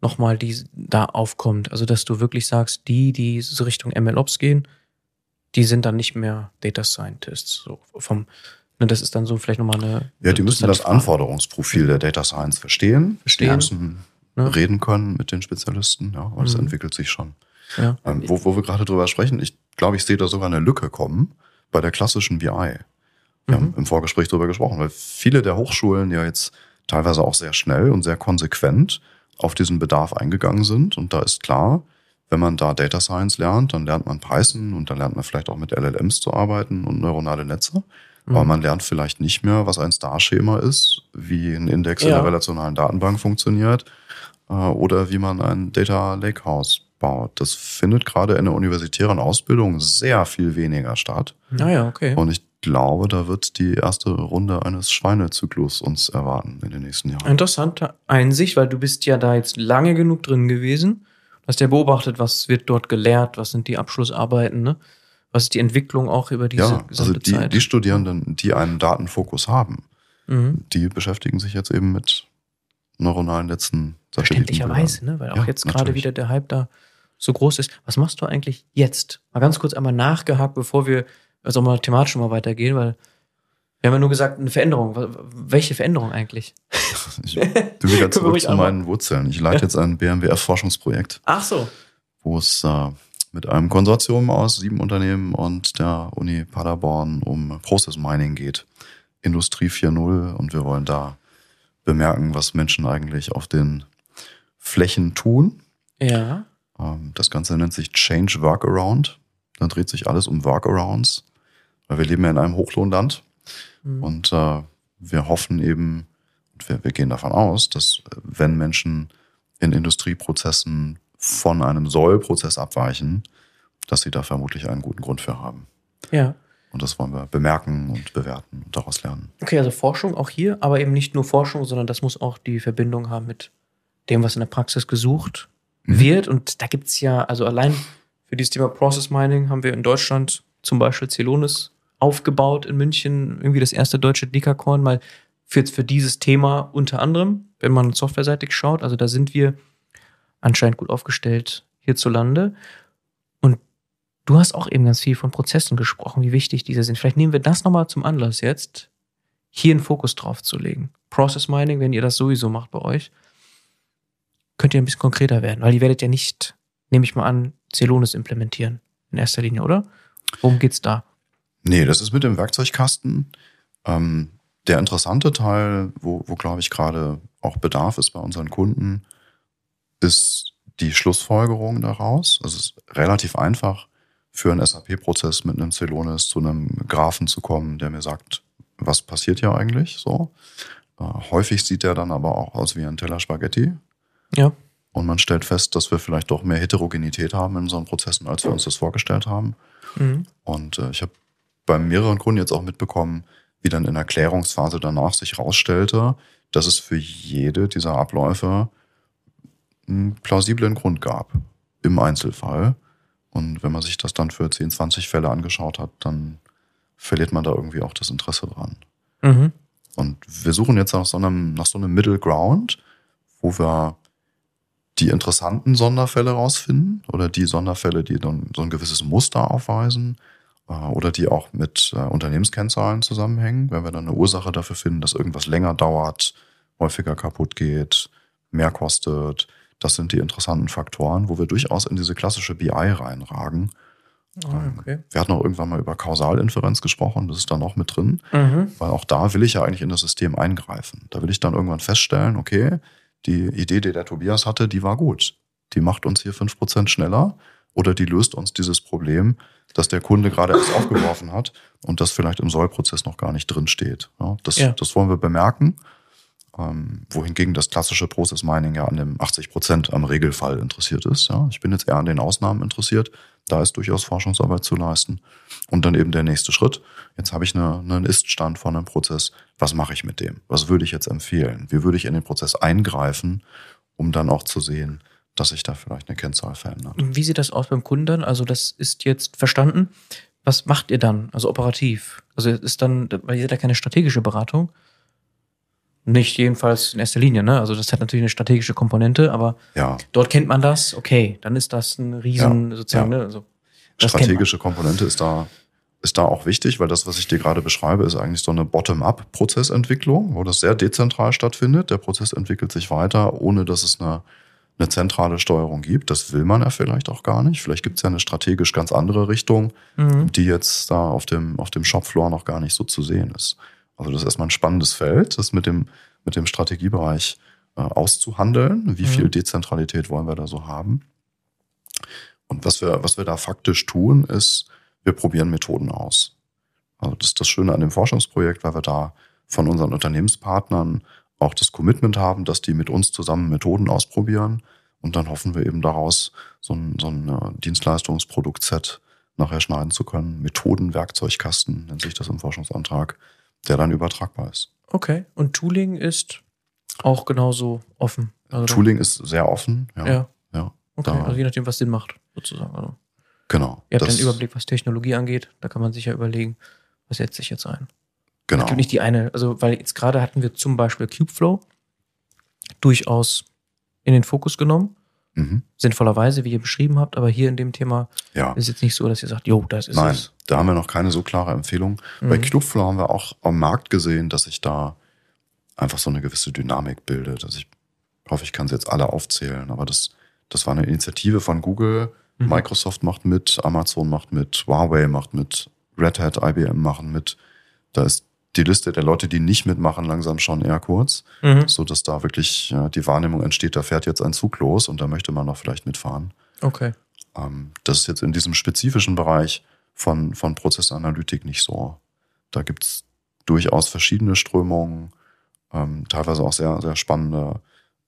nochmal, die da aufkommt. Also dass du wirklich sagst, die, die so Richtung MLOps gehen, die sind dann nicht mehr Data Scientists. So vom, ne, das ist dann so vielleicht nochmal eine. Ja, die müssen das. Anforderungsprofil der Data Science verstehen, Verstehen. Die müssen Ne? reden können mit den Spezialisten, ja, aber das Mhm. entwickelt sich schon. Ja. Ähm, wo, wo wir gerade drüber sprechen, ich glaube, ich sehe da sogar eine Lücke kommen bei der klassischen BI. Wir Mhm. haben im Vorgespräch drüber gesprochen, weil viele der Hochschulen ja jetzt teilweise auch sehr schnell und sehr konsequent auf diesen Bedarf eingegangen sind. Und da ist klar, wenn man da Data Science lernt, dann lernt man Python und dann lernt man vielleicht auch mit LLMs zu arbeiten und neuronale Netze. Aber Mhm. man lernt vielleicht nicht mehr, was ein Star-Schema ist, wie ein Index in Ja. der relationalen Datenbank funktioniert äh, oder wie man ein Data Lakehouse baut. Das findet gerade in der universitären Ausbildung sehr viel weniger statt. Naja, okay. Und ich glaube, da wird die erste Runde eines Schweinezyklus uns erwarten in den nächsten Jahren. Interessante Einsicht, weil du bist ja da jetzt lange genug drin gewesen. Du hast ja beobachtet, was wird dort gelehrt, was sind die Abschlussarbeiten, ne? Was ist die Entwicklung auch über diese Ja, also gesamte die, Zeit? die Studierenden, die einen Datenfokus haben, mhm. die beschäftigen sich jetzt eben mit neuronalen Netzen. Verständlicherweise, ne? Weil auch Ja, jetzt gerade wieder der Hype da so groß ist. Was machst du eigentlich jetzt? Mal ganz kurz einmal nachgehakt, bevor wir also mal thematisch mal weitergehen, weil wir haben ja nur gesagt, eine Veränderung. Welche Veränderung eigentlich? Ich will wieder zurück zu meinen Wurzeln. Ich leite jetzt ein BMWF-Forschungsprojekt, Ach so. wo es äh, mit einem Konsortium aus sieben Unternehmen und der Uni Paderborn um Process Mining geht. Industrie 4.0 und wir wollen da bemerken, was Menschen eigentlich auf den Flächen tun. Ja. Ähm, Das Ganze nennt sich Change Workaround. Da dreht sich alles um Workarounds, weil wir leben ja in einem Hochlohnland Mhm. und äh, wir hoffen eben, und wir, wir gehen davon aus, dass äh, wenn Menschen in Industrieprozessen von einem Soll-Prozess abweichen, dass sie da vermutlich einen guten Grund für haben. Ja. Und das wollen wir bemerken und bewerten und daraus lernen. Okay, also Forschung auch hier, aber eben nicht nur Forschung, sondern das muss auch die Verbindung haben mit dem, was in der Praxis gesucht Mhm. wird. Und da gibt's ja, also allein für dieses Thema Process Mining haben wir in Deutschland zum Beispiel Celonis aufgebaut in München, irgendwie das erste deutsche Dekakorn, mal für, für dieses Thema unter anderem, wenn man softwareseitig schaut. Also da sind wir anscheinend gut aufgestellt hierzulande. Und du hast auch eben ganz viel von Prozessen gesprochen, wie wichtig diese sind. Vielleicht nehmen wir das nochmal zum Anlass jetzt, hier einen Fokus drauf zu legen. Process Mining, wenn ihr das sowieso macht bei euch, könnt ihr ein bisschen konkreter werden, weil ihr werdet ja nicht, nehme ich mal an, Celonis implementieren in erster Linie, oder? Worum geht's da? Nee, das ist mit dem Werkzeugkasten. Ähm, der interessante Teil, wo, wo glaube ich gerade auch Bedarf ist bei unseren Kunden, ist die Schlussfolgerung daraus. Also es ist relativ einfach für einen SAP-Prozess mit einem Celonis zu einem Graphen zu kommen, der mir sagt, was passiert hier eigentlich so. Äh, häufig sieht der dann aber auch aus wie ein Teller Spaghetti. Ja. Und man stellt fest, dass wir vielleicht doch mehr Heterogenität haben in unseren Prozessen, als wir uns das vorgestellt haben. Mhm. Und äh, ich habe bei mehreren Kunden jetzt auch mitbekommen, wie dann in der Klärungsphase danach sich rausstellte, dass es für jede dieser Abläufe einen plausiblen Grund gab im Einzelfall. Und wenn man sich das dann für 10, 20 Fälle angeschaut hat, dann verliert man da irgendwie auch das Interesse dran. Mhm. Und wir suchen jetzt nach so einem, nach so einem Middle Ground, wo wir die interessanten Sonderfälle rausfinden oder die Sonderfälle, die dann so ein gewisses Muster aufweisen oder die auch mit äh, Unternehmenskennzahlen zusammenhängen, wenn wir dann eine Ursache dafür finden, dass irgendwas länger dauert, häufiger kaputt geht, mehr kostet. Das sind die interessanten Faktoren, wo wir durchaus in diese klassische BI reinragen. Ah, okay. Wir hatten auch irgendwann mal über Kausalinferenz gesprochen, das ist da noch mit drin, Mhm. weil auch da will ich ja eigentlich in das System eingreifen. Da will ich dann irgendwann feststellen, okay, die Idee, die der Tobias hatte, die war gut. Die macht uns hier 5% schneller oder die löst uns dieses Problem, das der Kunde gerade erst aufgeworfen hat und das vielleicht im Sollprozess noch gar nicht drin steht. Ja, das, Ja. das wollen wir bemerken. Ähm, wohingegen das klassische Process Mining ja an dem 80 Prozent am Regelfall interessiert ist. Ja. Ich bin jetzt eher an den Ausnahmen interessiert. Da ist durchaus Forschungsarbeit zu leisten. Und dann eben der nächste Schritt. Jetzt habe ich eine, einen Ist-Stand von einem Prozess. Was mache ich mit dem? Was würde ich jetzt empfehlen? Wie würde ich in den Prozess eingreifen, um dann auch zu sehen, dass sich da vielleicht eine Kennzahl verändert? Wie sieht das aus beim Kunden dann? Also das ist jetzt verstanden. Was macht ihr dann? Also operativ? Also ist dann, weil ihr seid ja keine strategische Beratung. Nicht jedenfalls in erster Linie, ne? Also das hat natürlich eine strategische Komponente, aber Ja, dort kennt man das. Okay, dann ist das ein Riesen Ja, sozusagen, ja. ne? Also strategische Komponente ist da, ist da auch wichtig, weil das, was ich dir gerade beschreibe, ist eigentlich so eine Bottom-up-Prozessentwicklung, wo das sehr dezentral stattfindet. Der Prozess entwickelt sich weiter, ohne dass es eine, eine zentrale Steuerung gibt. Das will man ja vielleicht auch gar nicht. Vielleicht gibt es ja eine strategisch ganz andere Richtung, Mhm. die jetzt da auf dem, auf dem Shopfloor noch gar nicht so zu sehen ist. Also das ist erstmal ein spannendes Feld, das mit dem, mit dem Strategiebereich äh, auszuhandeln. Wie Mhm. viel Dezentralität wollen wir da so haben? Und was wir, was wir da faktisch tun, ist, wir probieren Methoden aus. Also das ist das Schöne an dem Forschungsprojekt, weil wir da von unseren Unternehmenspartnern auch das Commitment haben, dass die mit uns zusammen Methoden ausprobieren. Und dann hoffen wir eben daraus, so ein, so ein äh, Dienstleistungsprodukt-Set nachher schneiden zu können. Methodenwerkzeugkasten nennt sich das im Forschungsantrag, der dann übertragbar ist. Okay. Und Tooling ist auch genauso offen. Also Tooling ist sehr offen. Ja, Ja. ja. Okay, also je nachdem, was Sinn macht, sozusagen. Also genau. ihr habt einen Überblick, was Technologie angeht. Da kann man sich ja überlegen, was setze ich jetzt ein. Genau. Es gibt nicht die eine, also weil jetzt gerade hatten wir zum Beispiel Kubeflow durchaus in den Fokus genommen. Mhm. Sinnvollerweise, wie ihr beschrieben habt, aber hier in dem Thema Ja. ist jetzt nicht so, dass ihr sagt, jo, das ist Nein, es. da haben wir noch keine so klare Empfehlung. Bei Mhm. Clubflow haben wir auch am Markt gesehen, dass sich da einfach so eine gewisse Dynamik bildet. Also ich hoffe, ich kann sie jetzt alle aufzählen, aber das, das war eine Initiative von Google. Mhm. Microsoft macht mit, Amazon macht mit, Huawei macht mit, Red Hat, IBM machen mit. Da ist die Liste der Leute, die nicht mitmachen, langsam schon eher kurz, Mhm. so dass da wirklich ja, die Wahrnehmung entsteht, da fährt jetzt ein Zug los und da möchte man noch vielleicht mitfahren. Okay. Ähm, das ist jetzt in diesem spezifischen Bereich von, von Prozessanalytik nicht so. Da gibt's durchaus verschiedene Strömungen, ähm, teilweise auch sehr, sehr spannende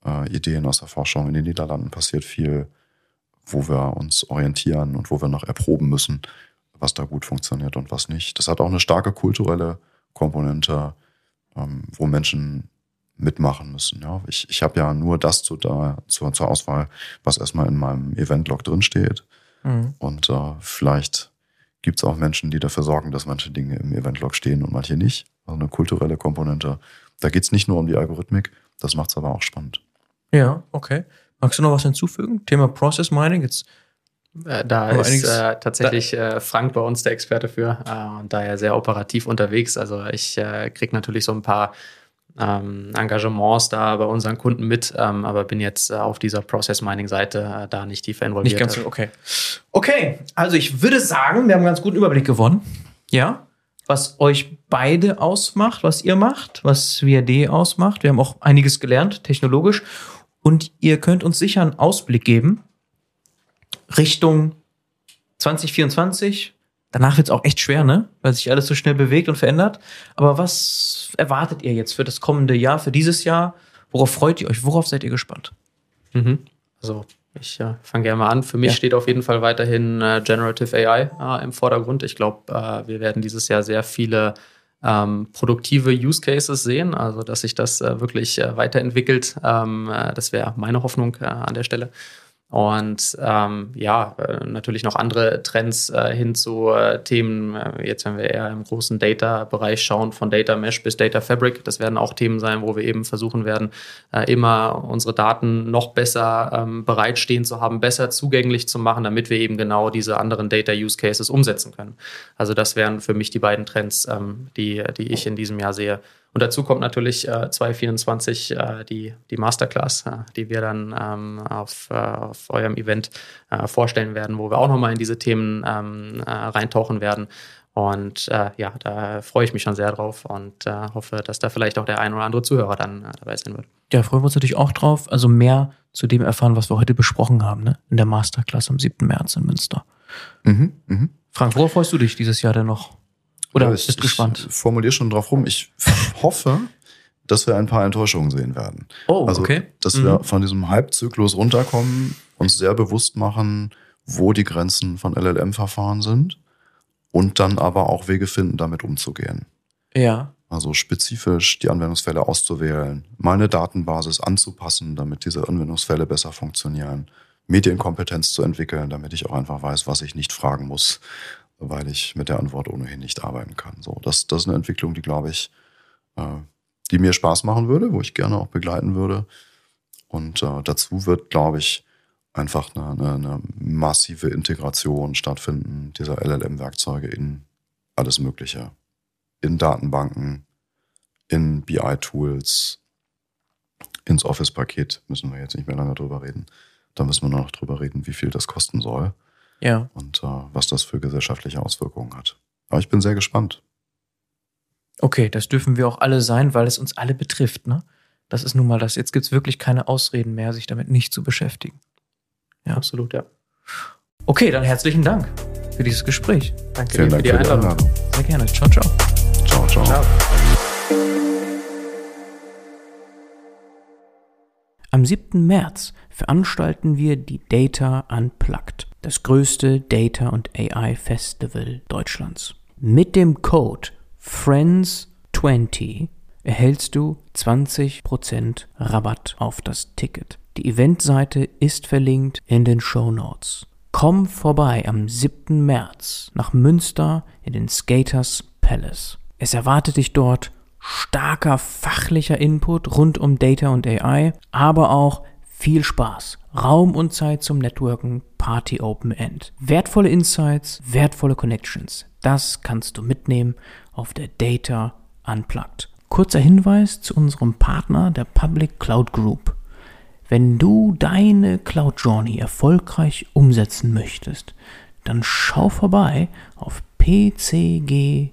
äh, Ideen aus der Forschung. In den Niederlanden passiert viel, wo wir uns orientieren und wo wir noch erproben müssen, was da gut funktioniert und was nicht. Das hat auch eine starke kulturelle Komponente, ähm, wo Menschen mitmachen müssen. Ja. Ich, ich habe ja nur das zu, da, zur, zur Auswahl, was erstmal in meinem Event-Log drinsteht. Mhm. Und äh, vielleicht gibt es auch Menschen, die dafür sorgen, dass manche Dinge im Eventlog stehen und manche nicht. Also eine kulturelle Komponente. Da geht es nicht nur um die Algorithmik, das macht es aber auch spannend. Ja, okay. Magst du noch was hinzufügen? Thema Process Mining. Jetzt äh, da Aber ist äh, tatsächlich äh, Frank bei uns der Experte für äh, und daher sehr operativ unterwegs. Also ich äh, kriege natürlich so ein paar ähm, Engagements da bei unseren Kunden mit, ähm, aber bin jetzt äh, auf dieser Process Mining Seite da nicht tiefer involviert. Nicht ganz so, okay. Okay, also ich würde sagen, wir haben einen ganz guten Überblick gewonnen. Ja, was euch beide ausmacht, was ihr macht, was WRD ausmacht. Wir haben auch einiges gelernt, technologisch. Und ihr könnt uns sicher einen Ausblick geben, Richtung 2024. Danach wird es auch echt schwer, ne? Weil sich alles so schnell bewegt und verändert. Aber was erwartet ihr jetzt für das kommende Jahr, für dieses Jahr? Worauf freut ihr euch? Worauf seid ihr gespannt? Mhm. Also, ich äh, fange gerne mal an. Für mich ja. steht auf jeden Fall weiterhin äh, Generative AI äh, im Vordergrund. Ich glaube, äh, wir werden dieses Jahr sehr viele ähm, produktive Use Cases sehen, also dass sich das äh, wirklich äh, weiterentwickelt. Ähm, das wäre meine Hoffnung an der Stelle. Und ähm, ja, äh, natürlich noch andere Trends äh, hin zu äh, Themen, äh, jetzt wenn wir eher im großen Data-Bereich schauen, von Data Mesh bis Data Fabric. Das werden auch Themen sein, wo wir eben versuchen werden, äh, immer unsere Daten noch besser ähm, bereitstehen zu haben, besser zugänglich zu machen, damit wir eben genau diese anderen Data-Use-Cases umsetzen können. Also das wären für mich die beiden Trends, ähm, die, die ich in diesem Jahr sehe. Und dazu kommt natürlich äh, 2024 äh, die, die Masterclass, äh, die wir dann ähm, auf, äh, auf eurem Event äh, vorstellen werden, wo wir auch nochmal in diese Themen ähm, äh, reintauchen werden. Und äh, ja, da freue ich mich schon sehr drauf und äh, hoffe, dass da vielleicht auch der ein oder andere Zuhörer dann äh, dabei sein wird. Ja, freuen wir uns natürlich auch drauf. Also mehr zu dem erfahren, was wir heute besprochen haben, ne? in der Masterclass am 7. März in Münster. Mhm, mh. Frank, worauf freust du dich dieses Jahr denn noch? Oder ja, ich, bist gespannt? Ich formuliere schon drauf rum. Ich hoffe, dass wir ein paar Enttäuschungen sehen werden. Oh, also, okay. Dass mhm. wir von diesem Halbzyklus runterkommen, uns sehr bewusst machen, wo die Grenzen von LLM-Verfahren sind und dann aber auch Wege finden, damit umzugehen. Ja. Also spezifisch die Anwendungsfälle auszuwählen, mal eine Datenbasis anzupassen, damit diese Anwendungsfälle besser funktionieren, Medienkompetenz zu entwickeln, damit ich auch einfach weiß, was ich nicht fragen muss weil ich mit der Antwort ohnehin nicht arbeiten kann. So, das, das ist eine Entwicklung, die, glaube ich, äh, die mir Spaß machen würde, wo ich gerne auch begleiten würde. Und äh, dazu wird, glaube ich, einfach eine, eine, eine massive Integration stattfinden dieser LLM-Werkzeuge in alles Mögliche. In Datenbanken, in BI-Tools, ins Office-Paket müssen wir jetzt nicht mehr lange drüber reden. Da müssen wir nur noch drüber reden, wie viel das kosten soll. Ja. Und äh, was das für gesellschaftliche Auswirkungen hat. Aber ich bin sehr gespannt. Okay, das dürfen wir auch alle sein, weil es uns alle betrifft, ne? Das ist nun mal das. Jetzt gibt es wirklich keine Ausreden mehr, sich damit nicht zu beschäftigen. Ja, absolut, ja. Okay, dann herzlichen Dank für dieses Gespräch. Danke Vielen dir für, Dank die, für die Einladung. Sehr gerne. Ciao, ciao. Ciao, ciao. ciao. Am 7. März veranstalten wir die Data Unplugged das größte Data und AI Festival Deutschlands. Mit dem Code FRIENDS20 erhältst du 20% Rabatt auf das Ticket. Die Eventseite ist verlinkt in den Show Notes. Komm vorbei am 7. März nach Münster in den Skaters Palace. Es erwartet dich dort starker fachlicher Input rund um Data und AI, aber auch viel Spaß, Raum und Zeit zum Networken, Party Open End. Wertvolle Insights, wertvolle Connections. Das kannst du mitnehmen auf der Data Unplugged. Kurzer Hinweis zu unserem Partner, der Public Cloud Group. Wenn du deine Cloud Journey erfolgreich umsetzen möchtest, dann schau vorbei auf pcg.io.